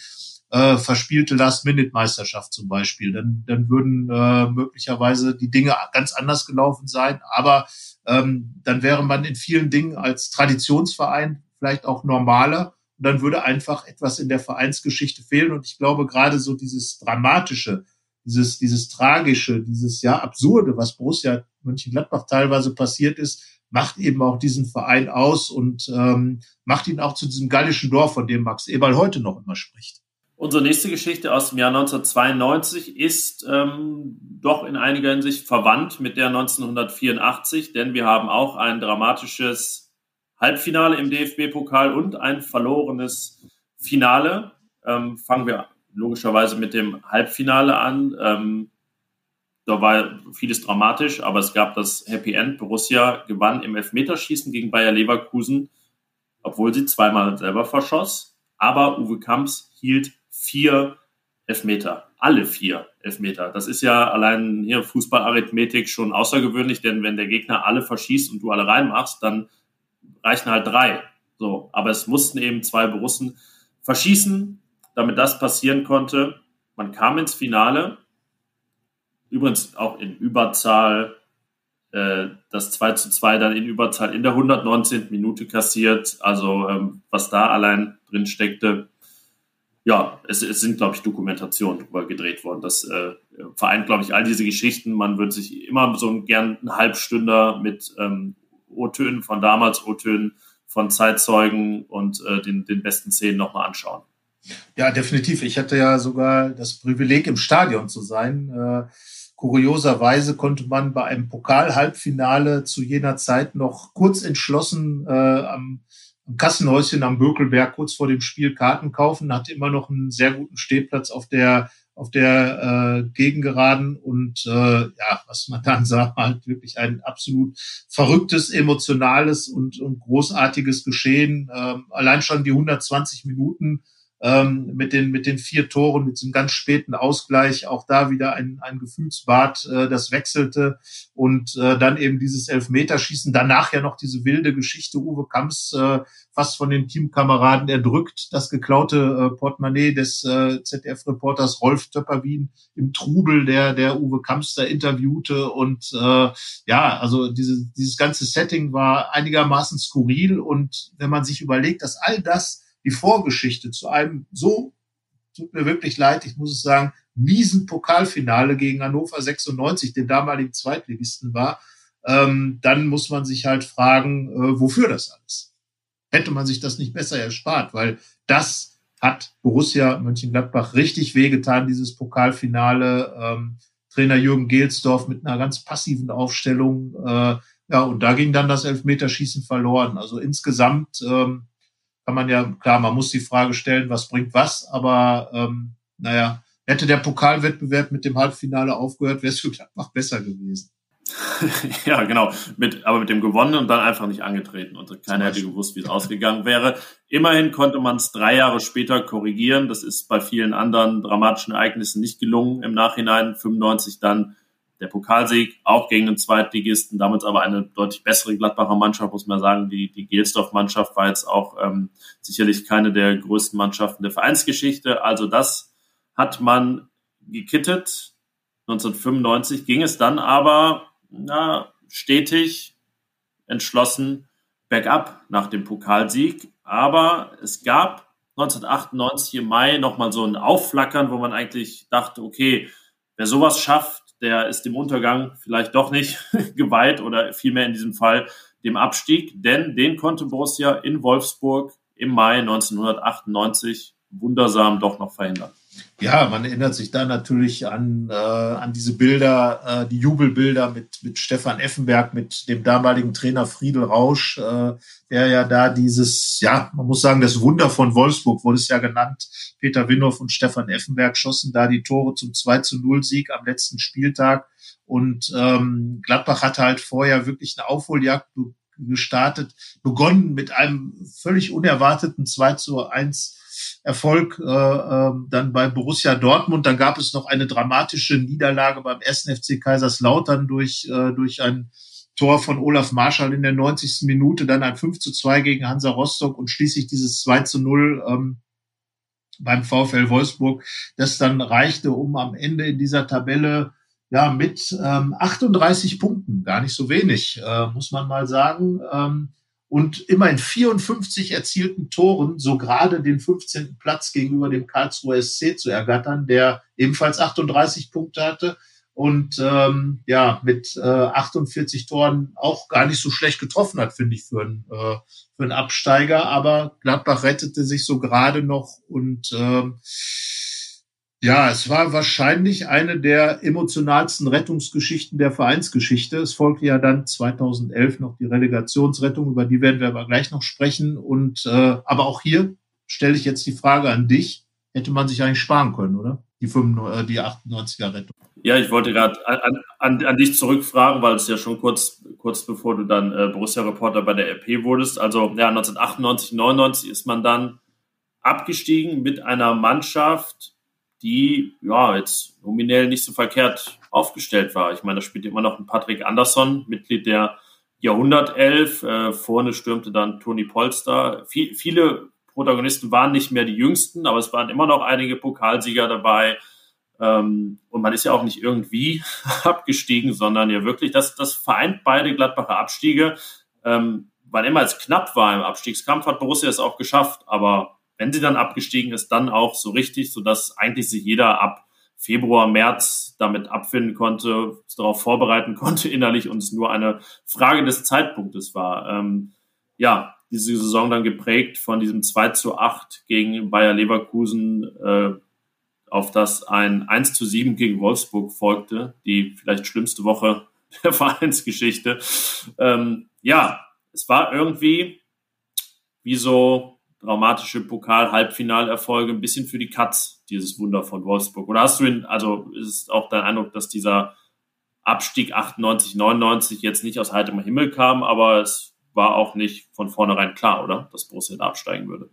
äh, verspielte Last-Minute-Meisterschaft zum Beispiel? Dann, dann würden äh, möglicherweise die Dinge ganz anders gelaufen sein. Aber ähm, dann wäre man in vielen Dingen als Traditionsverein vielleicht auch normaler und dann würde einfach etwas in der Vereinsgeschichte fehlen. Und ich glaube, gerade so dieses Dramatische, dieses, dieses Tragische, dieses ja Absurde, was Borussia Mönchengladbach teilweise passiert ist, macht eben auch diesen Verein aus und ähm, macht ihn auch zu diesem gallischen Dorf, von dem Max Eberl heute noch immer spricht. Unsere nächste Geschichte aus dem Jahr 1992 ist ähm, doch in einiger Hinsicht verwandt mit der 1984, denn wir haben auch ein dramatisches Halbfinale im DFB-Pokal und ein verlorenes Finale. Ähm, fangen wir logischerweise mit dem Halbfinale an. Ähm, da war vieles dramatisch, aber es gab das Happy End. Borussia gewann im Elfmeterschießen gegen Bayer Leverkusen, obwohl sie zweimal selber verschoss. Aber Uwe Kamps hielt vier Elfmeter. Alle vier Elfmeter. Das ist ja allein hier Fußballarithmetik schon außergewöhnlich, denn wenn der Gegner alle verschießt und du alle reinmachst, dann reichen halt drei. So, aber es mussten eben zwei Borussen verschießen, damit das passieren konnte. Man kam ins Finale, übrigens auch in Überzahl, äh, das 2 zu 2 dann in Überzahl in der 119. Minute kassiert. Also ähm, was da allein drin steckte, ja, es, es sind, glaube ich, Dokumentationen drüber gedreht worden. Das äh, vereint, glaube ich, all diese Geschichten. Man würde sich immer so gern einen Halbstünder mit ähm, O-Tönen von damals, O-Tönen von Zeitzeugen und äh, den, den besten Szenen nochmal anschauen. Ja, definitiv. Ich hatte ja sogar das Privileg, im Stadion zu sein. Äh, kurioserweise konnte man bei einem Pokal-Halbfinale zu jener Zeit noch kurz entschlossen äh, am Kassenhäuschen am Bökelberg kurz vor dem Spiel Karten kaufen, hatte immer noch einen sehr guten Stehplatz auf der auf der äh, Gegengeraden und äh, ja, was man dann sah, halt wirklich ein absolut verrücktes, emotionales und, und großartiges Geschehen. Ähm, allein schon die 120 Minuten ähm, mit, den, mit den vier Toren, mit diesem ganz späten Ausgleich, auch da wieder ein, ein Gefühlsbad, äh, das wechselte. Und äh, dann eben dieses Elfmeterschießen, danach ja noch diese wilde Geschichte, Uwe Kamps äh, fast von den Teamkameraden erdrückt, das geklaute äh, Portemonnaie des äh, ZDF-Reporters Rolf Töpperwien im Trubel, der, der Uwe Kamps da interviewte. Und äh, ja, also diese, dieses ganze Setting war einigermaßen skurril. Und wenn man sich überlegt, dass all das die Vorgeschichte zu einem so, tut mir wirklich leid, ich muss es sagen, miesen Pokalfinale gegen Hannover 96, den damaligen Zweitligisten war, ähm, dann muss man sich halt fragen, äh, wofür das alles? Hätte man sich das nicht besser erspart, weil das hat Borussia Mönchengladbach richtig wehgetan, dieses Pokalfinale. Ähm, Trainer Jürgen Gelsdorf mit einer ganz passiven Aufstellung. Äh, ja, und da ging dann das Elfmeterschießen verloren. Also insgesamt ähm, kann man ja, klar, man muss die Frage stellen, was bringt was, aber ähm, naja, hätte der Pokalwettbewerb mit dem Halbfinale aufgehört, wäre es für Gladbach besser gewesen. ja, genau. Mit, aber mit dem gewonnenen und dann einfach nicht angetreten. Und keiner hätte gewusst, wie es ausgegangen wäre. Immerhin konnte man es drei Jahre später korrigieren. Das ist bei vielen anderen dramatischen Ereignissen nicht gelungen. Im Nachhinein 95 dann der Pokalsieg, auch gegen den Zweitligisten, damals aber eine deutlich bessere Gladbacher Mannschaft, muss man sagen. Die, die Gelsdorf-Mannschaft war jetzt auch ähm, sicherlich keine der größten Mannschaften der Vereinsgeschichte. Also das hat man gekittet. 1995 ging es dann aber na, stetig, entschlossen bergab nach dem Pokalsieg. Aber es gab 1998 im Mai nochmal so ein Aufflackern, wo man eigentlich dachte, okay, wer sowas schafft, der ist dem Untergang vielleicht doch nicht geweiht oder vielmehr in diesem Fall dem Abstieg, denn den konnte Borussia in Wolfsburg im Mai 1998 wundersam doch noch verhindern. Ja, man erinnert sich da natürlich an, äh, an diese Bilder, äh, die Jubelbilder mit, mit Stefan Effenberg, mit dem damaligen Trainer Friedel Rausch, äh, der ja da dieses, ja, man muss sagen, das Wunder von Wolfsburg wurde es ja genannt. Peter Winhoff und Stefan Effenberg schossen da die Tore zum 2 zu 0 Sieg am letzten Spieltag. Und ähm, Gladbach hatte halt vorher wirklich eine Aufholjagd gestartet, begonnen mit einem völlig unerwarteten 2 zu 1 Erfolg äh, äh, dann bei Borussia Dortmund. Dann gab es noch eine dramatische Niederlage beim 1. FC Kaiserslautern durch, äh, durch ein Tor von Olaf Marschall in der 90. Minute, dann ein 5 zu 2 gegen Hansa Rostock und schließlich dieses 2 zu 0 ähm, beim VfL Wolfsburg, das dann reichte, um am Ende in dieser Tabelle ja mit ähm, 38 Punkten, gar nicht so wenig, äh, muss man mal sagen, ähm, und immerhin 54 erzielten Toren so gerade den 15. Platz gegenüber dem Karlsruher SC zu ergattern, der ebenfalls 38 Punkte hatte und ähm, ja mit äh, 48 Toren auch gar nicht so schlecht getroffen hat, finde ich, für einen, äh, für einen Absteiger. Aber Gladbach rettete sich so gerade noch und ähm, ja, es war wahrscheinlich eine der emotionalsten Rettungsgeschichten der Vereinsgeschichte. Es folgte ja dann 2011 noch die Relegationsrettung, über die werden wir aber gleich noch sprechen. Und äh, aber auch hier stelle ich jetzt die Frage an dich: Hätte man sich eigentlich sparen können, oder? Die, 95, äh, die 98er Rettung. Ja, ich wollte gerade an, an, an dich zurückfragen, weil es ja schon kurz, kurz bevor du dann äh, Borussia-Reporter bei der RP wurdest. Also ja, 1998, 99 ist man dann abgestiegen mit einer Mannschaft, die ja jetzt nominell nicht so verkehrt aufgestellt war. Ich meine, da spielt immer noch ein Patrick Andersson, Mitglied der Jahrhundertelf. Äh, vorne stürmte dann Toni Polster. Viel, viele Protagonisten waren nicht mehr die jüngsten, aber es waren immer noch einige Pokalsieger dabei. Ähm, und man ist ja auch nicht irgendwie abgestiegen, sondern ja wirklich, das, das vereint beide Gladbacher Abstiege. Ähm, wann immer es knapp war im Abstiegskampf, hat Borussia es auch geschafft. Aber wenn sie dann abgestiegen ist, dann auch so richtig, sodass eigentlich sich jeder ab Februar, März damit abfinden konnte, darauf vorbereiten konnte innerlich und es nur eine Frage des Zeitpunktes war. Ähm, ja, diese Saison dann geprägt von diesem 2 zu 8 gegen Bayer Leverkusen, äh, auf das ein 1 zu 7 gegen Wolfsburg folgte, die vielleicht schlimmste Woche der Vereinsgeschichte. Ähm, ja, es war irgendwie wie so dramatische Pokal-Halbfinalerfolge ein bisschen für die Katz, dieses Wunder von Wolfsburg. Oder hast du ihn, also ist auch dein Eindruck, dass dieser Abstieg 98, 99 jetzt nicht aus heiterem Himmel kam, aber es war auch nicht von vornherein klar, oder? Dass Borussia da absteigen würde.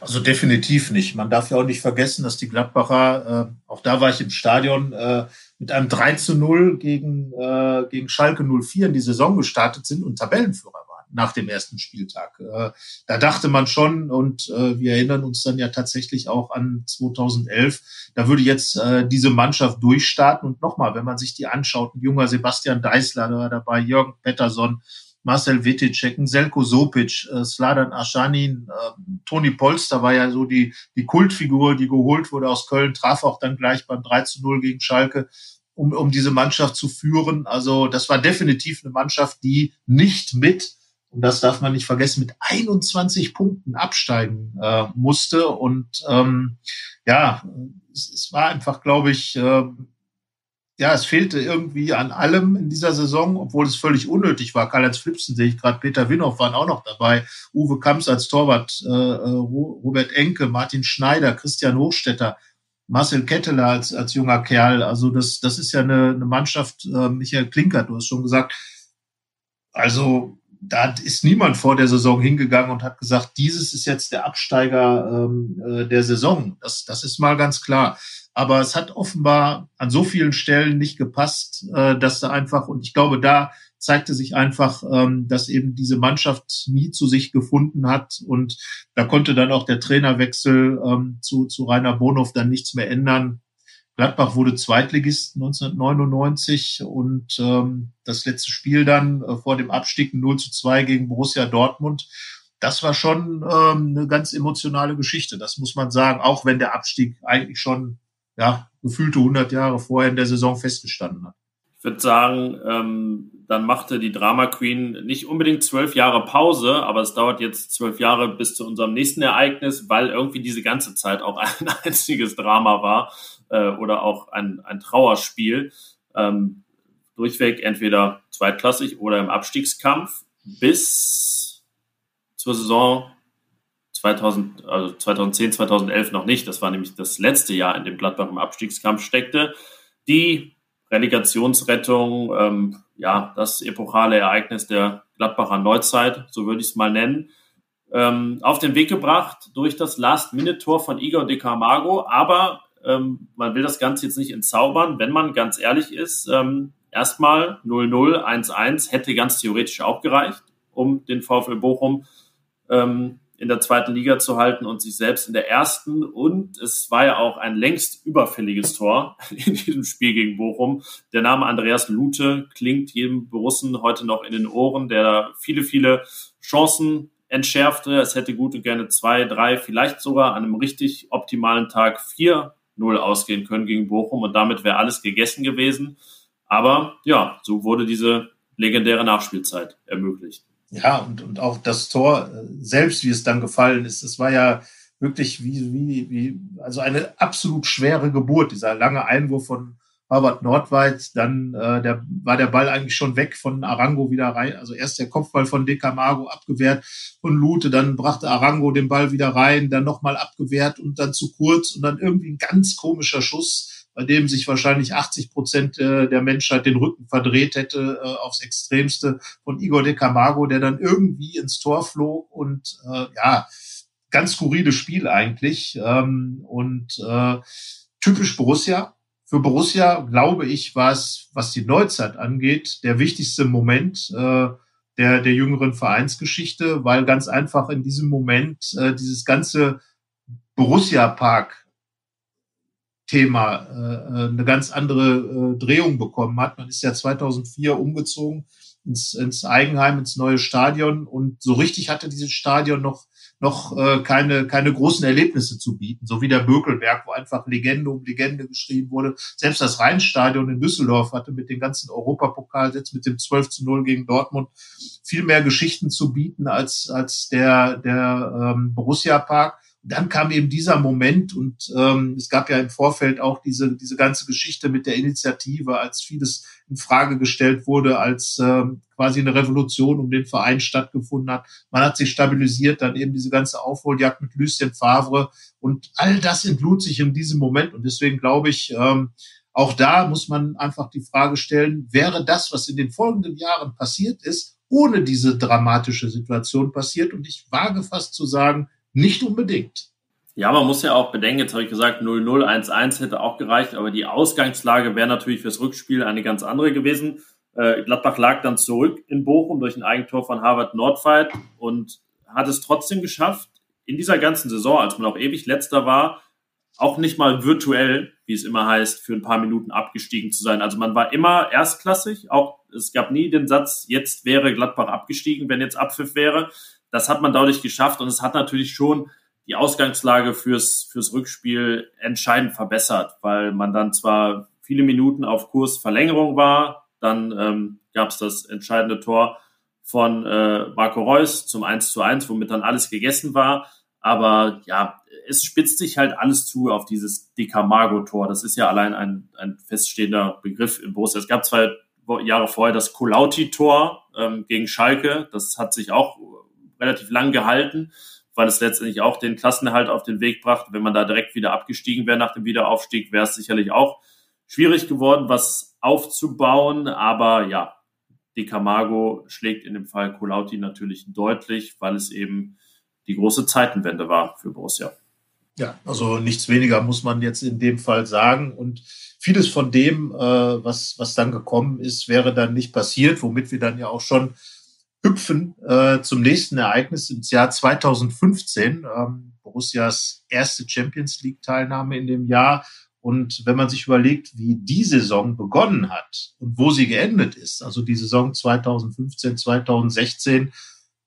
Also definitiv nicht. Man darf ja auch nicht vergessen, dass die Gladbacher, äh, auch da war ich im Stadion, äh, mit einem 3 zu 0 gegen, äh, gegen Schalke 04 in die Saison gestartet sind und Tabellenführer nach dem ersten Spieltag. Äh, da dachte man schon, und äh, wir erinnern uns dann ja tatsächlich auch an 2011, da würde jetzt äh, diese Mannschaft durchstarten. Und nochmal, wenn man sich die anschaut, ein junger Sebastian Deißler da dabei, Jürgen Pettersson, Marcel Wittitschek, Selko Sopic, äh, Sladan Aschanin, äh, Toni Polster war ja so die, die Kultfigur, die geholt wurde aus Köln, traf auch dann gleich beim 3 zu 0 gegen Schalke, um, um diese Mannschaft zu führen. Also das war definitiv eine Mannschaft, die nicht mit, und das darf man nicht vergessen, mit 21 Punkten absteigen äh, musste. Und ähm, ja, es, es war einfach, glaube ich, äh, ja, es fehlte irgendwie an allem in dieser Saison, obwohl es völlig unnötig war. Karl-Heinz Flipsen sehe ich gerade, Peter Winhoff waren auch noch dabei, Uwe Kamps als Torwart, äh, Robert Enke, Martin Schneider, Christian Hochstetter, Marcel Ketteler als, als junger Kerl. Also das, das ist ja eine, eine Mannschaft, äh, Michael Klinkert, du hast schon gesagt, also da ist niemand vor der Saison hingegangen und hat gesagt, dieses ist jetzt der Absteiger ähm, äh, der Saison. Das, das ist mal ganz klar. Aber es hat offenbar an so vielen Stellen nicht gepasst, äh, dass da einfach, und ich glaube, da zeigte sich einfach, ähm, dass eben diese Mannschaft nie zu sich gefunden hat. Und da konnte dann auch der Trainerwechsel ähm, zu, zu Rainer Bonhoff dann nichts mehr ändern. Gladbach wurde Zweitligist 1999 und ähm, das letzte Spiel dann äh, vor dem Abstieg 0 zu 2 gegen Borussia Dortmund. Das war schon ähm, eine ganz emotionale Geschichte, das muss man sagen, auch wenn der Abstieg eigentlich schon ja, gefühlte 100 Jahre vorher in der Saison festgestanden hat. Ich würde sagen, ähm, dann machte die Drama Queen nicht unbedingt zwölf Jahre Pause, aber es dauert jetzt zwölf Jahre bis zu unserem nächsten Ereignis, weil irgendwie diese ganze Zeit auch ein einziges Drama war äh, oder auch ein, ein Trauerspiel. Ähm, durchweg entweder zweitklassig oder im Abstiegskampf bis zur Saison 2000, also 2010, 2011 noch nicht. Das war nämlich das letzte Jahr, in dem Gladbach im Abstiegskampf steckte. Die Relegationsrettung, ähm, ja, das epochale Ereignis der Gladbacher Neuzeit, so würde ich es mal nennen, ähm, auf den Weg gebracht durch das Last-Minute-Tor von Igor de Camargo. Aber ähm, man will das Ganze jetzt nicht entzaubern, wenn man ganz ehrlich ist. Ähm, erstmal 0-0, 1-1 hätte ganz theoretisch auch gereicht, um den VfL Bochum ähm, in der zweiten Liga zu halten und sich selbst in der ersten. Und es war ja auch ein längst überfälliges Tor in diesem Spiel gegen Bochum. Der Name Andreas Lute klingt jedem Borussen heute noch in den Ohren, der viele, viele Chancen entschärfte. Es hätte gut und gerne zwei, drei, vielleicht sogar an einem richtig optimalen Tag vier 0 ausgehen können gegen Bochum und damit wäre alles gegessen gewesen. Aber ja, so wurde diese legendäre Nachspielzeit ermöglicht. Ja, und, und auch das Tor äh, selbst, wie es dann gefallen ist, es war ja wirklich wie, wie, wie, also eine absolut schwere Geburt, dieser lange Einwurf von Herbert Nordweit, dann äh, der, war der Ball eigentlich schon weg von Arango wieder rein. Also erst der Kopfball von De Camargo abgewehrt von Lute, dann brachte Arango den Ball wieder rein, dann nochmal abgewehrt und dann zu kurz und dann irgendwie ein ganz komischer Schuss bei dem sich wahrscheinlich 80 Prozent äh, der Menschheit den Rücken verdreht hätte äh, aufs Extremste von Igor de Camargo, der dann irgendwie ins Tor flog und äh, ja, ganz skurriles Spiel eigentlich ähm, und äh, typisch Borussia. Für Borussia, glaube ich, war es, was die Neuzeit angeht, der wichtigste Moment, äh, der, der jüngeren Vereinsgeschichte, weil ganz einfach in diesem Moment äh, dieses ganze Borussia-Park Thema äh, eine ganz andere äh, Drehung bekommen hat. Man ist ja 2004 umgezogen ins, ins Eigenheim, ins neue Stadion und so richtig hatte dieses Stadion noch noch äh, keine keine großen Erlebnisse zu bieten, so wie der Bökelberg, wo einfach Legende um Legende geschrieben wurde. Selbst das Rheinstadion in Düsseldorf hatte mit den ganzen Europapokalsitz mit dem 12 zu 0 gegen Dortmund viel mehr Geschichten zu bieten als als der der ähm, Borussia Park dann kam eben dieser Moment und ähm, es gab ja im Vorfeld auch diese, diese ganze Geschichte mit der Initiative, als vieles in Frage gestellt wurde, als ähm, quasi eine Revolution um den Verein stattgefunden hat. Man hat sich stabilisiert, dann eben diese ganze Aufholjagd mit Lucien Favre und all das entlud sich in diesem Moment und deswegen glaube ich, ähm, auch da muss man einfach die Frage stellen, wäre das, was in den folgenden Jahren passiert ist, ohne diese dramatische Situation passiert? Und ich wage fast zu sagen, nicht unbedingt. Ja, man muss ja auch bedenken, jetzt habe ich gesagt, 0-0, 1-1 hätte auch gereicht, aber die Ausgangslage wäre natürlich fürs Rückspiel eine ganz andere gewesen. Äh, Gladbach lag dann zurück in Bochum durch ein Eigentor von Harvard Nordfight und hat es trotzdem geschafft, in dieser ganzen Saison, als man auch ewig letzter war, auch nicht mal virtuell, wie es immer heißt, für ein paar Minuten abgestiegen zu sein. Also man war immer erstklassig, auch es gab nie den Satz, jetzt wäre Gladbach abgestiegen, wenn jetzt Abpfiff wäre, das hat man dadurch geschafft und es hat natürlich schon die Ausgangslage fürs, fürs Rückspiel entscheidend verbessert, weil man dann zwar viele Minuten auf Kurs Verlängerung war, dann ähm, gab es das entscheidende Tor von äh, Marco Reus zum 1 zu 1, womit dann alles gegessen war. Aber ja, es spitzt sich halt alles zu auf dieses Decamago-Tor. Das ist ja allein ein, ein feststehender Begriff in Borussia. Es gab zwei Jahre vorher das Kolauti-Tor ähm, gegen Schalke. Das hat sich auch relativ lang gehalten, weil es letztendlich auch den Klassenerhalt auf den Weg brachte. Wenn man da direkt wieder abgestiegen wäre nach dem Wiederaufstieg, wäre es sicherlich auch schwierig geworden, was aufzubauen. Aber ja, die Camargo schlägt in dem Fall Colauti natürlich deutlich, weil es eben die große Zeitenwende war für Borussia. Ja, also nichts weniger muss man jetzt in dem Fall sagen. Und vieles von dem, äh, was, was dann gekommen ist, wäre dann nicht passiert, womit wir dann ja auch schon hüpfen äh, zum nächsten Ereignis ins Jahr 2015. Ähm, Borussias erste Champions League-Teilnahme in dem Jahr. Und wenn man sich überlegt, wie die Saison begonnen hat und wo sie geendet ist, also die Saison 2015, 2016,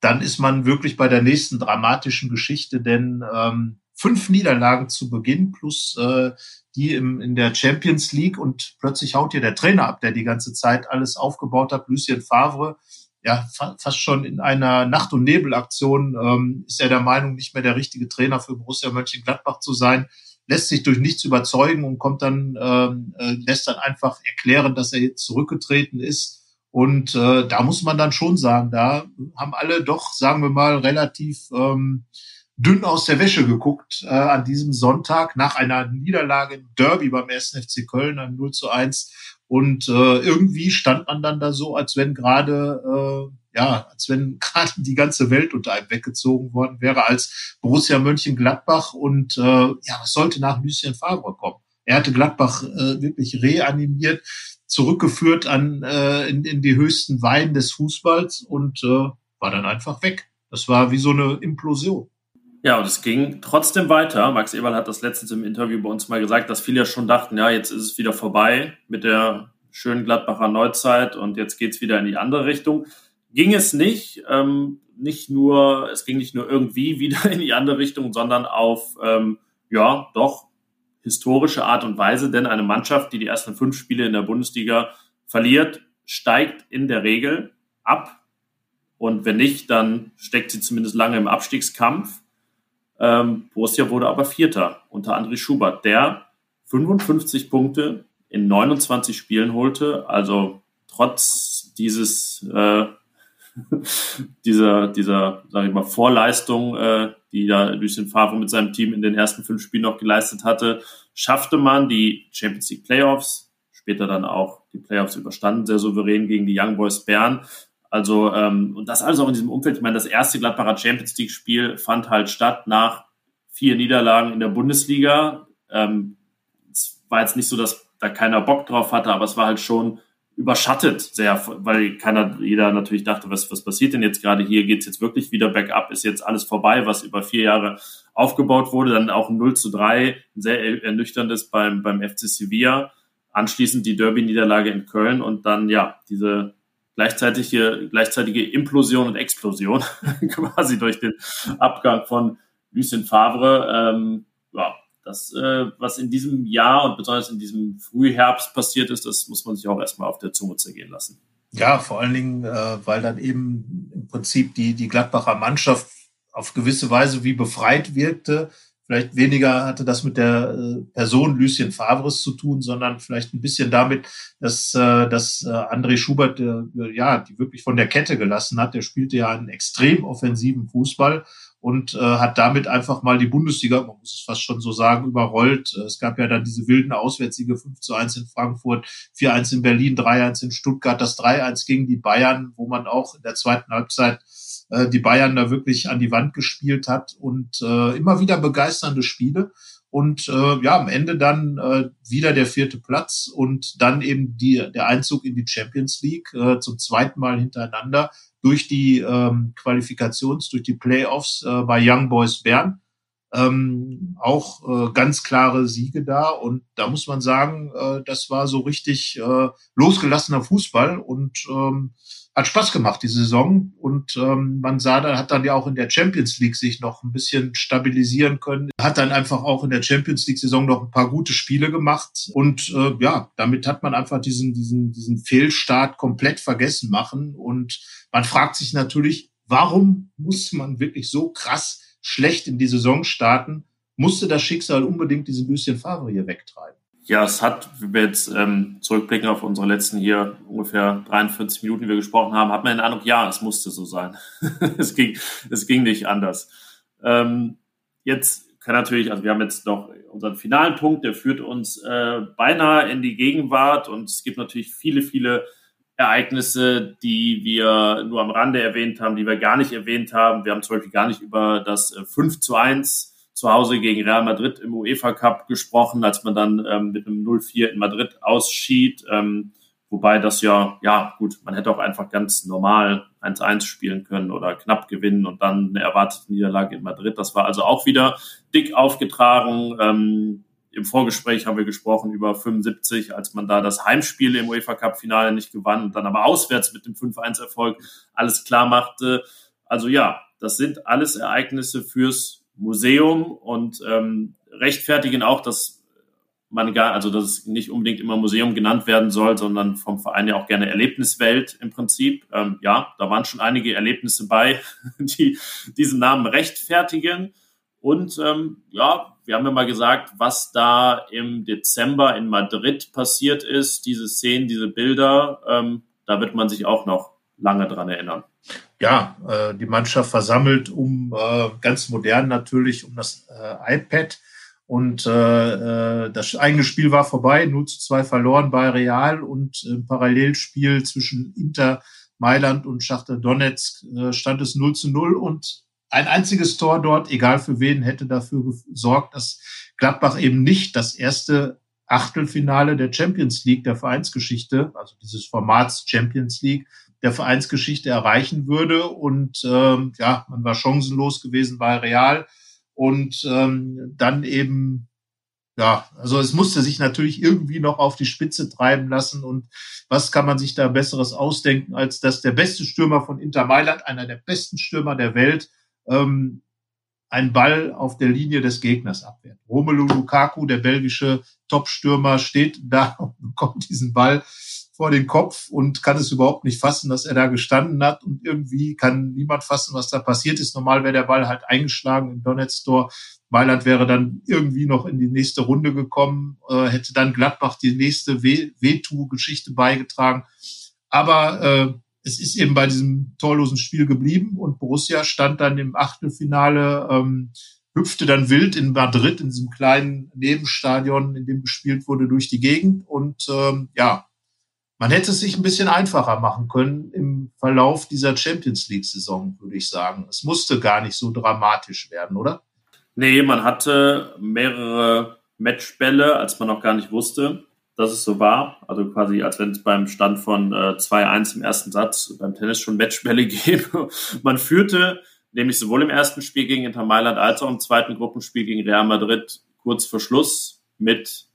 dann ist man wirklich bei der nächsten dramatischen Geschichte, denn ähm, fünf Niederlagen zu Beginn plus äh, die im, in der Champions League und plötzlich haut hier der Trainer ab, der die ganze Zeit alles aufgebaut hat, Lucien Favre, ja fast schon in einer Nacht- und Nebelaktion ähm, ist er der Meinung, nicht mehr der richtige Trainer für Borussia Mönchengladbach zu sein, lässt sich durch nichts überzeugen und kommt dann ähm, äh, lässt dann einfach erklären, dass er jetzt zurückgetreten ist. Und äh, da muss man dann schon sagen, da haben alle doch, sagen wir mal, relativ ähm, dünn aus der Wäsche geguckt äh, an diesem Sonntag nach einer Niederlage im Derby beim 1. FC Köln, ein 0 zu 1 und äh, irgendwie stand man dann da so, als wenn gerade, äh, ja, als wenn gerade die ganze Welt unter einem weggezogen worden wäre, als Borussia Mönchengladbach. Und äh, ja, was sollte nach Lucien Favre kommen? Er hatte Gladbach äh, wirklich reanimiert, zurückgeführt an äh, in, in die höchsten Weinen des Fußballs und äh, war dann einfach weg. Das war wie so eine Implosion. Ja, und es ging trotzdem weiter. Max Eberl hat das letztens im Interview bei uns mal gesagt, dass viele ja schon dachten, ja, jetzt ist es wieder vorbei mit der schönen Gladbacher Neuzeit und jetzt geht's wieder in die andere Richtung. Ging es nicht, ähm, nicht nur, es ging nicht nur irgendwie wieder in die andere Richtung, sondern auf, ähm, ja, doch historische Art und Weise, denn eine Mannschaft, die die ersten fünf Spiele in der Bundesliga verliert, steigt in der Regel ab. Und wenn nicht, dann steckt sie zumindest lange im Abstiegskampf. Ähm, Borussia wurde aber Vierter unter André Schubert, der 55 Punkte in 29 Spielen holte. Also trotz dieses äh, dieser dieser sage ich mal Vorleistung, äh, die da Lucien Favre mit seinem Team in den ersten fünf Spielen noch geleistet hatte, schaffte man die Champions League Playoffs, später dann auch die Playoffs überstanden, sehr souverän gegen die Young Boys Bern also, ähm, und das alles auch in diesem Umfeld. Ich meine, das erste Gladbacher Champions League-Spiel fand halt statt nach vier Niederlagen in der Bundesliga. Ähm, es war jetzt nicht so, dass da keiner Bock drauf hatte, aber es war halt schon überschattet sehr, weil keiner, jeder natürlich dachte, was, was passiert denn jetzt gerade hier? Geht's jetzt wirklich wieder bergab? Ist jetzt alles vorbei, was über vier Jahre aufgebaut wurde? Dann auch ein 0 zu 3, ein sehr ernüchterndes beim, beim FC Sevilla. Anschließend die Derby-Niederlage in Köln und dann, ja, diese gleichzeitige, gleichzeitige Implosion und Explosion quasi durch den Abgang von Lucien Favre. Ähm, ja, das, äh, was in diesem Jahr und besonders in diesem Frühherbst passiert ist, das muss man sich auch erstmal auf der Zunge zergehen lassen. Ja, vor allen Dingen, äh, weil dann eben im Prinzip die, die Gladbacher Mannschaft auf gewisse Weise wie befreit wirkte. Vielleicht weniger hatte das mit der äh, Person Lucien Favres zu tun, sondern vielleicht ein bisschen damit, dass, äh, dass äh, André Schubert ja die wirklich von der Kette gelassen hat. Der spielte ja einen extrem offensiven Fußball und hat damit einfach mal die Bundesliga, man muss es fast schon so sagen, überrollt. Es gab ja dann diese wilden Auswärtssiege 5 zu 1 in Frankfurt, 4-1 in Berlin, 3-1 in Stuttgart, das 3-1 gegen die Bayern, wo man auch in der zweiten Halbzeit äh, die Bayern da wirklich an die Wand gespielt hat und äh, immer wieder begeisternde Spiele. Und äh, ja, am Ende dann äh, wieder der vierte Platz und dann eben die, der Einzug in die Champions League äh, zum zweiten Mal hintereinander durch die ähm, Qualifikations-, durch die Playoffs äh, bei Young Boys Bern. Ähm, auch äh, ganz klare Siege da und da muss man sagen, äh, das war so richtig äh, losgelassener Fußball und ähm, hat Spaß gemacht, die Saison. Und ähm, man sah, da hat dann ja auch in der Champions League sich noch ein bisschen stabilisieren können. Hat dann einfach auch in der Champions League-Saison noch ein paar gute Spiele gemacht. Und äh, ja, damit hat man einfach diesen, diesen, diesen Fehlstart komplett vergessen machen. Und man fragt sich natürlich, warum muss man wirklich so krass schlecht in die Saison starten? Musste das Schicksal unbedingt diese Lucien Favre hier wegtreiben? Ja, es hat, wie wir jetzt ähm, zurückblicken auf unsere letzten hier ungefähr 43 Minuten, die wir gesprochen haben, hat man den Eindruck, ja, es musste so sein. es ging, es ging nicht anders. Ähm, jetzt kann natürlich, also wir haben jetzt noch unseren finalen Punkt, der führt uns äh, beinahe in die Gegenwart und es gibt natürlich viele, viele Ereignisse, die wir nur am Rande erwähnt haben, die wir gar nicht erwähnt haben. Wir haben zum Beispiel gar nicht über das 5 äh, zu 1 zu Hause gegen Real Madrid im UEFA Cup gesprochen, als man dann ähm, mit einem 0-4 in Madrid ausschied. Ähm, wobei das ja, ja gut, man hätte auch einfach ganz normal 1-1 spielen können oder knapp gewinnen und dann eine erwartete Niederlage in Madrid. Das war also auch wieder dick aufgetragen. Ähm, Im Vorgespräch haben wir gesprochen über 75, als man da das Heimspiel im UEFA Cup Finale nicht gewann und dann aber auswärts mit dem 5-1 Erfolg alles klar machte. Also ja, das sind alles Ereignisse fürs Museum und ähm, rechtfertigen auch, dass man gar, also dass es nicht unbedingt immer Museum genannt werden soll, sondern vom Verein ja auch gerne Erlebniswelt im Prinzip. Ähm, ja, da waren schon einige Erlebnisse bei, die diesen Namen rechtfertigen. Und ähm, ja, wir haben ja mal gesagt, was da im Dezember in Madrid passiert ist, diese Szenen, diese Bilder, ähm, da wird man sich auch noch lange dran erinnern ja, äh, die Mannschaft versammelt um äh, ganz modern natürlich um das äh, iPad. Und äh, äh das eigene Spiel war vorbei, 0 zu 2 verloren bei Real und im Parallelspiel zwischen Inter Mailand und Schachter Donetsk äh, stand es 0 zu 0 und ein einziges Tor dort, egal für wen, hätte dafür gesorgt, dass Gladbach eben nicht das erste Achtelfinale der Champions League der Vereinsgeschichte, also dieses Formats Champions League, der Vereinsgeschichte erreichen würde. Und ähm, ja, man war chancenlos gewesen bei Real. Und ähm, dann eben, ja, also es musste sich natürlich irgendwie noch auf die Spitze treiben lassen. Und was kann man sich da Besseres ausdenken, als dass der beste Stürmer von Inter Mailand, einer der besten Stürmer der Welt, ähm, einen Ball auf der Linie des Gegners abwehrt. Romelu Lukaku, der belgische Topstürmer, steht da und bekommt diesen Ball vor den Kopf und kann es überhaupt nicht fassen, dass er da gestanden hat. Und irgendwie kann niemand fassen, was da passiert ist. Normal wäre der Ball halt eingeschlagen im Donetsk-Tor. Mailand wäre dann irgendwie noch in die nächste Runde gekommen, äh, hätte dann Gladbach die nächste Vetu-Geschichte beigetragen. Aber äh, es ist eben bei diesem torlosen Spiel geblieben und Borussia stand dann im Achtelfinale, ähm, hüpfte dann wild in Madrid in diesem kleinen Nebenstadion, in dem gespielt wurde, durch die Gegend und ähm, ja, man hätte es sich ein bisschen einfacher machen können im Verlauf dieser Champions League-Saison, würde ich sagen. Es musste gar nicht so dramatisch werden, oder? Nee, man hatte mehrere Matchbälle, als man noch gar nicht wusste, dass es so war. Also quasi, als wenn es beim Stand von äh, 2-1 im ersten Satz beim Tennis schon Matchbälle gäbe. Man führte nämlich sowohl im ersten Spiel gegen Inter Mailand als auch im zweiten Gruppenspiel gegen Real Madrid kurz vor Schluss mit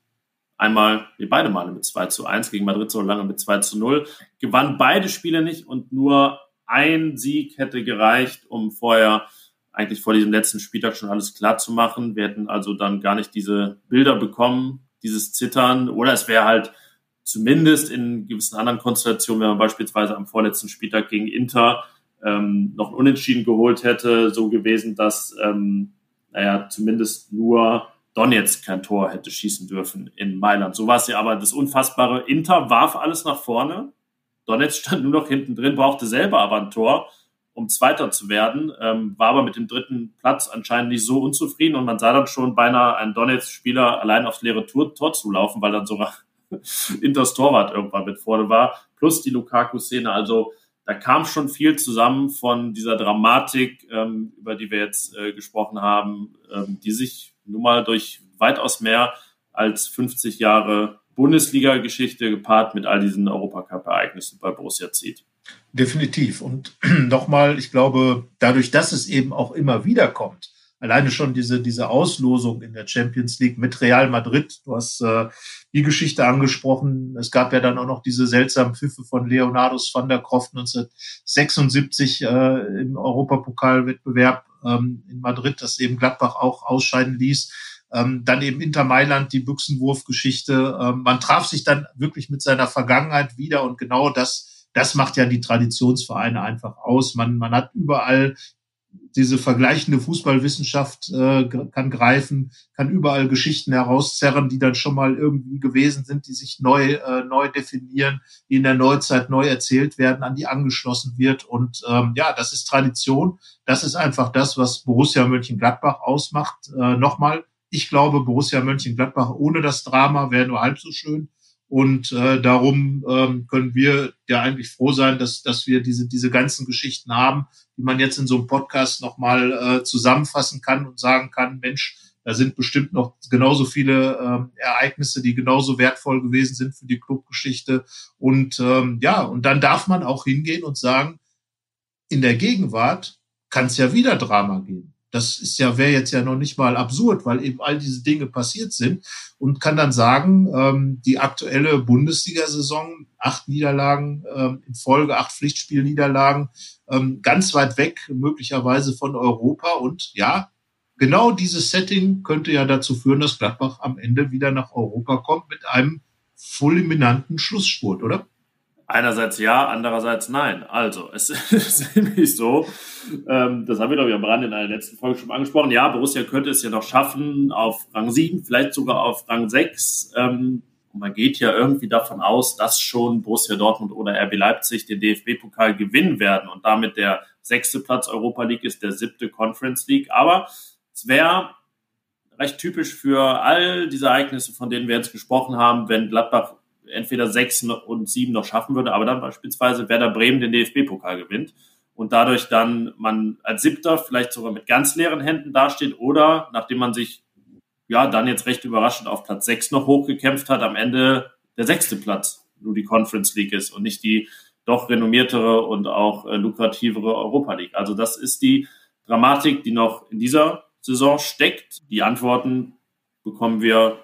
einmal, wie beide Male mit 2 zu 1 gegen Madrid so lange mit 2 zu 0. Gewann beide Spiele nicht und nur ein Sieg hätte gereicht, um vorher eigentlich vor diesem letzten Spieltag schon alles klar zu machen. Wir hätten also dann gar nicht diese Bilder bekommen, dieses Zittern, oder es wäre halt zumindest in gewissen anderen Konstellationen, wenn man beispielsweise am vorletzten Spieltag gegen Inter ähm, noch Unentschieden geholt hätte, so gewesen, dass ähm, naja, zumindest nur Donetsk kein Tor hätte schießen dürfen in Mailand. So war es ja aber das Unfassbare. Inter warf alles nach vorne. Donetsk stand nur noch hinten drin, brauchte selber aber ein Tor um Zweiter zu werden, ähm, war aber mit dem dritten Platz anscheinend nicht so unzufrieden und man sah dann schon beinahe einen Donetsk-Spieler allein aufs leere Tor, Tor zulaufen, weil dann sogar Inters Torwart irgendwann mit vorne war, plus die Lukaku-Szene. Also da kam schon viel zusammen von dieser Dramatik, ähm, über die wir jetzt äh, gesprochen haben, ähm, die sich nun mal durch weitaus mehr als 50 Jahre Bundesliga-Geschichte gepaart mit all diesen Europacup-Ereignissen bei Borussia zieht. Definitiv. Und nochmal, ich glaube, dadurch, dass es eben auch immer wieder kommt, alleine schon diese, diese Auslosung in der Champions League mit Real Madrid, du hast äh, die Geschichte angesprochen, es gab ja dann auch noch diese seltsamen Pfiffe von Leonardos van der Kroft 1976 äh, im Europapokalwettbewerb ähm, in Madrid, das eben Gladbach auch ausscheiden ließ. Ähm, dann eben Inter Mailand, die Büchsenwurfgeschichte. Ähm, man traf sich dann wirklich mit seiner Vergangenheit wieder und genau das das macht ja die Traditionsvereine einfach aus. Man, man hat überall diese vergleichende Fußballwissenschaft äh, kann greifen, kann überall Geschichten herauszerren, die dann schon mal irgendwie gewesen sind, die sich neu äh, neu definieren, die in der Neuzeit neu erzählt werden, an die angeschlossen wird. Und ähm, ja, das ist Tradition. Das ist einfach das, was Borussia Mönchengladbach ausmacht. Äh, Nochmal, ich glaube, Borussia Mönchengladbach ohne das Drama wäre nur halb so schön. Und äh, darum ähm, können wir ja eigentlich froh sein, dass, dass wir diese, diese ganzen Geschichten haben, die man jetzt in so einem Podcast nochmal äh, zusammenfassen kann und sagen kann, Mensch, da sind bestimmt noch genauso viele ähm, Ereignisse, die genauso wertvoll gewesen sind für die Clubgeschichte. Und ähm, ja, und dann darf man auch hingehen und sagen, in der Gegenwart kann es ja wieder Drama geben. Das ist ja, wäre jetzt ja noch nicht mal absurd, weil eben all diese Dinge passiert sind und kann dann sagen, ähm, die aktuelle Bundesliga-Saison, acht Niederlagen ähm, in Folge, acht Pflichtspielniederlagen, ähm, ganz weit weg möglicherweise von Europa und ja, genau dieses Setting könnte ja dazu führen, dass Gladbach am Ende wieder nach Europa kommt mit einem fulminanten Schlussspurt, oder? Einerseits ja, andererseits nein. Also, es ist nämlich so, ähm, das haben wir, glaube ich, am Rand in einer letzten Folge schon angesprochen. Ja, Borussia könnte es ja noch schaffen auf Rang 7, vielleicht sogar auf Rang 6. Ähm, und man geht ja irgendwie davon aus, dass schon Borussia Dortmund oder RB Leipzig den DFB-Pokal gewinnen werden und damit der sechste Platz Europa League ist der siebte Conference League. Aber es wäre recht typisch für all diese Ereignisse, von denen wir jetzt gesprochen haben, wenn Gladbach entweder sechs und sieben noch schaffen würde, aber dann beispielsweise Werder Bremen den DFB-Pokal gewinnt und dadurch dann man als Siebter vielleicht sogar mit ganz leeren Händen dasteht oder nachdem man sich ja dann jetzt recht überraschend auf Platz sechs noch hochgekämpft hat, am Ende der sechste Platz nur die Conference League ist und nicht die doch renommiertere und auch äh, lukrativere Europa League. Also das ist die Dramatik, die noch in dieser Saison steckt. Die Antworten bekommen wir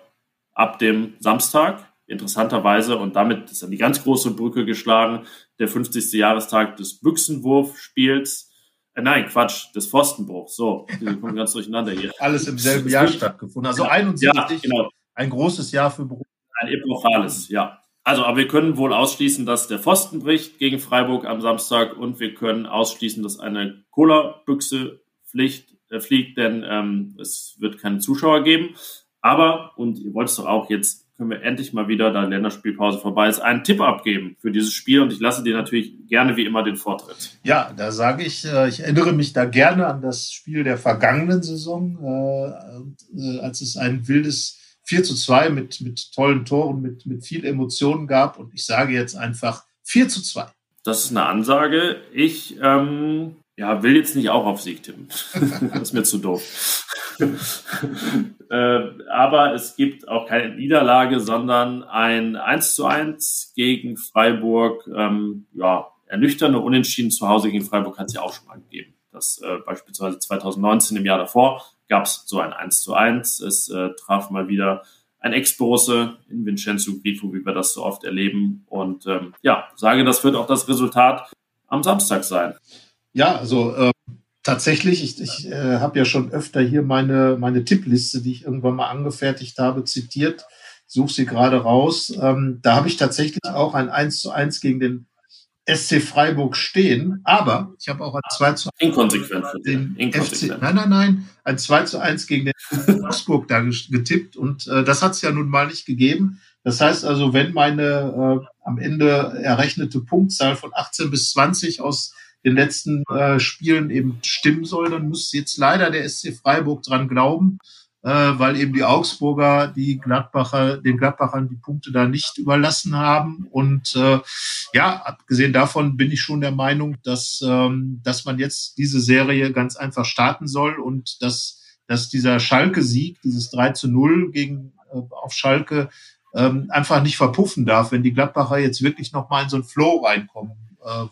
ab dem Samstag interessanterweise, und damit ist dann die ganz große Brücke geschlagen, der 50. Jahrestag des Büchsenwurfspiels. Äh, nein, Quatsch, des Pfostenbruchs. So, wir kommen ganz durcheinander hier. Alles im selben Jahr stattgefunden. Also 71, ja, genau. ein großes Jahr für Beruf. Ein epochales, ja. Also, aber wir können wohl ausschließen, dass der Pfosten bricht gegen Freiburg am Samstag und wir können ausschließen, dass eine Cola-Büchse äh, fliegt, denn ähm, es wird keine Zuschauer geben. Aber, und ihr wollt es doch auch jetzt können wir endlich mal wieder, da Länderspielpause vorbei ist, einen Tipp abgeben für dieses Spiel. Und ich lasse dir natürlich gerne wie immer den Vortritt. Ja, da sage ich, äh, ich erinnere mich da gerne an das Spiel der vergangenen Saison, äh, äh, als es ein wildes 4 zu 2 mit, mit tollen Toren, mit, mit viel Emotionen gab. Und ich sage jetzt einfach 4 zu 2. Das ist eine Ansage. Ich ähm, Ja, will jetzt nicht auch auf Sieg tippen. das ist mir zu doof. äh, aber es gibt auch keine Niederlage, sondern ein 1 zu 1 gegen Freiburg. Ähm, ja, ernüchternde Unentschieden zu Hause gegen Freiburg hat es ja auch schon mal gegeben. Das äh, beispielsweise 2019 im Jahr davor gab es so ein 1 zu 1. Es äh, traf mal wieder ein Ex-Borusse in Vincenzo Grifo, wie wir das so oft erleben. Und ähm, ja, sage, das wird auch das Resultat am Samstag sein. Ja, also äh, tatsächlich, ich, ich äh, habe ja schon öfter hier meine, meine Tippliste, die ich irgendwann mal angefertigt habe, zitiert. Suche sie gerade raus. Ähm, da habe ich tatsächlich auch ein 1 zu 1 gegen den SC Freiburg stehen, aber ich habe auch ein 2 zu 1 Inkonsequent den. FC, nein, nein, nein, ein 2 zu 1 gegen den Augsburg da getippt und äh, das hat es ja nun mal nicht gegeben. Das heißt also, wenn meine äh, am Ende errechnete Punktzahl von 18 bis 20 aus den letzten äh, Spielen eben stimmen soll, dann muss jetzt leider der SC Freiburg dran glauben, äh, weil eben die Augsburger die Gladbacher, den Gladbachern die Punkte da nicht überlassen haben. Und äh, ja, abgesehen davon bin ich schon der Meinung, dass, ähm, dass man jetzt diese Serie ganz einfach starten soll und dass, dass dieser Schalke-Sieg, dieses 3 zu 0 gegen, äh, auf Schalke, ähm, einfach nicht verpuffen darf, wenn die Gladbacher jetzt wirklich nochmal in so einen Flow reinkommen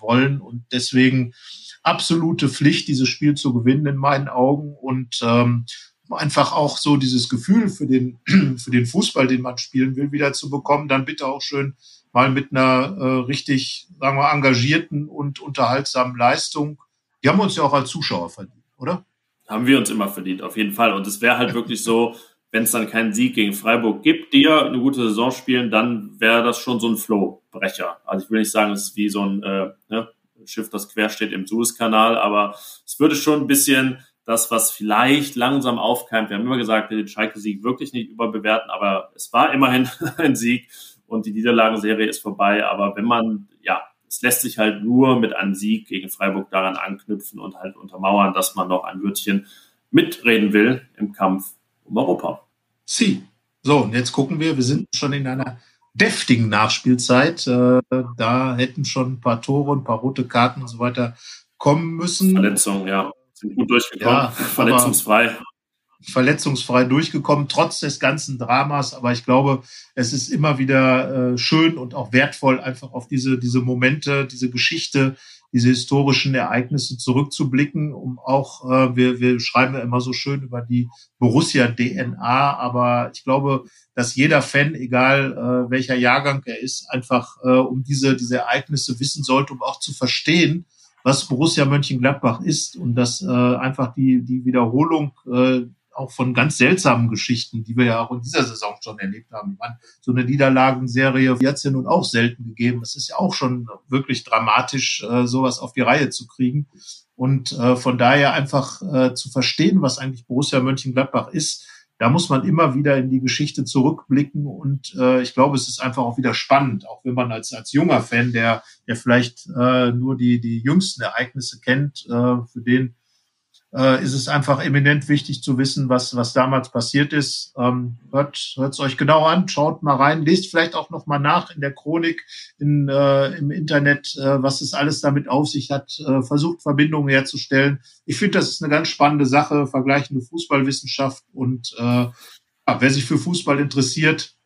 wollen. Und deswegen absolute Pflicht, dieses Spiel zu gewinnen in meinen Augen und ähm, einfach auch so dieses Gefühl für den, für den Fußball, den man spielen will, wieder zu bekommen, dann bitte auch schön mal mit einer äh, richtig, sagen wir, engagierten und unterhaltsamen Leistung. Die haben uns ja auch als Zuschauer verdient, oder? Haben wir uns immer verdient, auf jeden Fall. Und es wäre halt wirklich so, wenn es dann keinen Sieg gegen Freiburg gibt, die ja eine gute Saison spielen, dann wäre das schon so ein Flow-Brecher. Also ich will nicht sagen, es ist wie so ein äh, ne, Schiff, das quer steht im Suezkanal, aber es würde schon ein bisschen das, was vielleicht langsam aufkeimt. Wir haben immer gesagt, den Schalke-Sieg wirklich nicht überbewerten, aber es war immerhin ein Sieg und die Niederlagenserie ist vorbei. Aber wenn man, ja, es lässt sich halt nur mit einem Sieg gegen Freiburg daran anknüpfen und halt untermauern, dass man noch ein Wörtchen mitreden will im Kampf um Europa. Sie. So, und jetzt gucken wir, wir sind schon in einer deftigen Nachspielzeit. Äh, da hätten schon ein paar Tore, ein paar rote Karten und so weiter kommen müssen. Verletzungen, ja. Sind gut durchgekommen. Ja, Verletzungsfrei. Verletzungsfrei durchgekommen, trotz des ganzen Dramas. Aber ich glaube, es ist immer wieder äh, schön und auch wertvoll, einfach auf diese, diese Momente, diese Geschichte diese historischen Ereignisse zurückzublicken, um auch, äh, wir, wir schreiben ja immer so schön über die Borussia-DNA, aber ich glaube, dass jeder Fan, egal äh, welcher Jahrgang er ist, einfach äh, um diese, diese Ereignisse wissen sollte, um auch zu verstehen, was Borussia Mönchengladbach ist und dass äh, einfach die, die Wiederholung äh, auch von ganz seltsamen Geschichten, die wir ja auch in dieser Saison schon erlebt haben. meine, so eine Niederlagenserie hat es ja nun auch selten gegeben. Das ist ja auch schon wirklich dramatisch, äh, sowas auf die Reihe zu kriegen. Und äh, von daher einfach äh, zu verstehen, was eigentlich Borussia Mönchengladbach ist, da muss man immer wieder in die Geschichte zurückblicken und äh, ich glaube, es ist einfach auch wieder spannend, auch wenn man als als junger Fan, der der vielleicht äh, nur die die jüngsten Ereignisse kennt, äh, für den äh, ist es einfach eminent wichtig zu wissen, was, was damals passiert ist. Ähm, hört es euch genau an, schaut mal rein, lest vielleicht auch noch mal nach in der Chronik in, äh, im Internet, äh, was es alles damit auf sich hat, äh, versucht Verbindungen herzustellen. Ich finde, das ist eine ganz spannende Sache, vergleichende Fußballwissenschaft und äh, ja, wer sich für Fußball interessiert,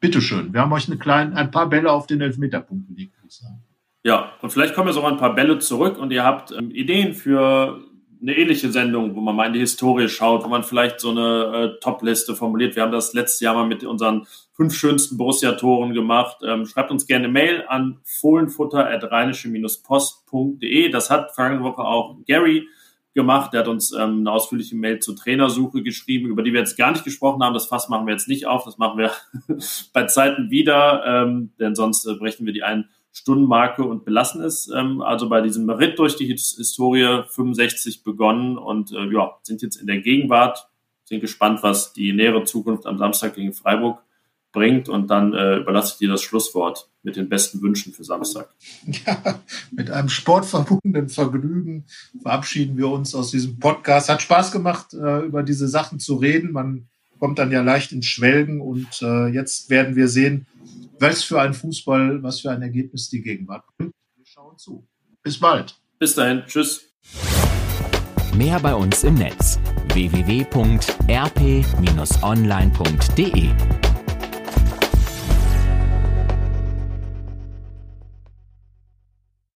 bitteschön. Wir haben euch eine kleine, ein paar Bälle auf den Elfmeterpunkt gelegt, würde ich sagen. Ja, und vielleicht kommen jetzt auch ein paar Bälle zurück und ihr habt ähm, Ideen für eine ähnliche Sendung, wo man mal in die Historie schaut, wo man vielleicht so eine äh, Top-Liste formuliert. Wir haben das letztes Jahr mal mit unseren fünf schönsten Borussia-Toren gemacht. Ähm, schreibt uns gerne Mail an fohlenfutter.rheinische-post.de. Das hat vergangene Woche auch Gary gemacht. Der hat uns ähm, eine ausführliche Mail zur Trainersuche geschrieben, über die wir jetzt gar nicht gesprochen haben. Das Fass machen wir jetzt nicht auf. Das machen wir bei Zeiten wieder, ähm, denn sonst äh, brechen wir die ein Stundenmarke und belassen es. Ähm, also bei diesem Ritt durch die Historie 65 begonnen und äh, ja, sind jetzt in der Gegenwart, sind gespannt, was die nähere Zukunft am Samstag gegen Freiburg bringt und dann äh, überlasse ich dir das Schlusswort mit den besten Wünschen für Samstag. Ja, mit einem sportverbundenen Vergnügen verabschieden wir uns aus diesem Podcast. Hat Spaß gemacht, äh, über diese Sachen zu reden. Man kommt dann ja leicht ins Schwelgen und äh, jetzt werden wir sehen, was für ein Fußball, was für ein Ergebnis die Gegenwart bringt. Wir schauen zu. Bis bald. Bis dahin. Tschüss. Mehr bei uns im Netz www.rp-online.de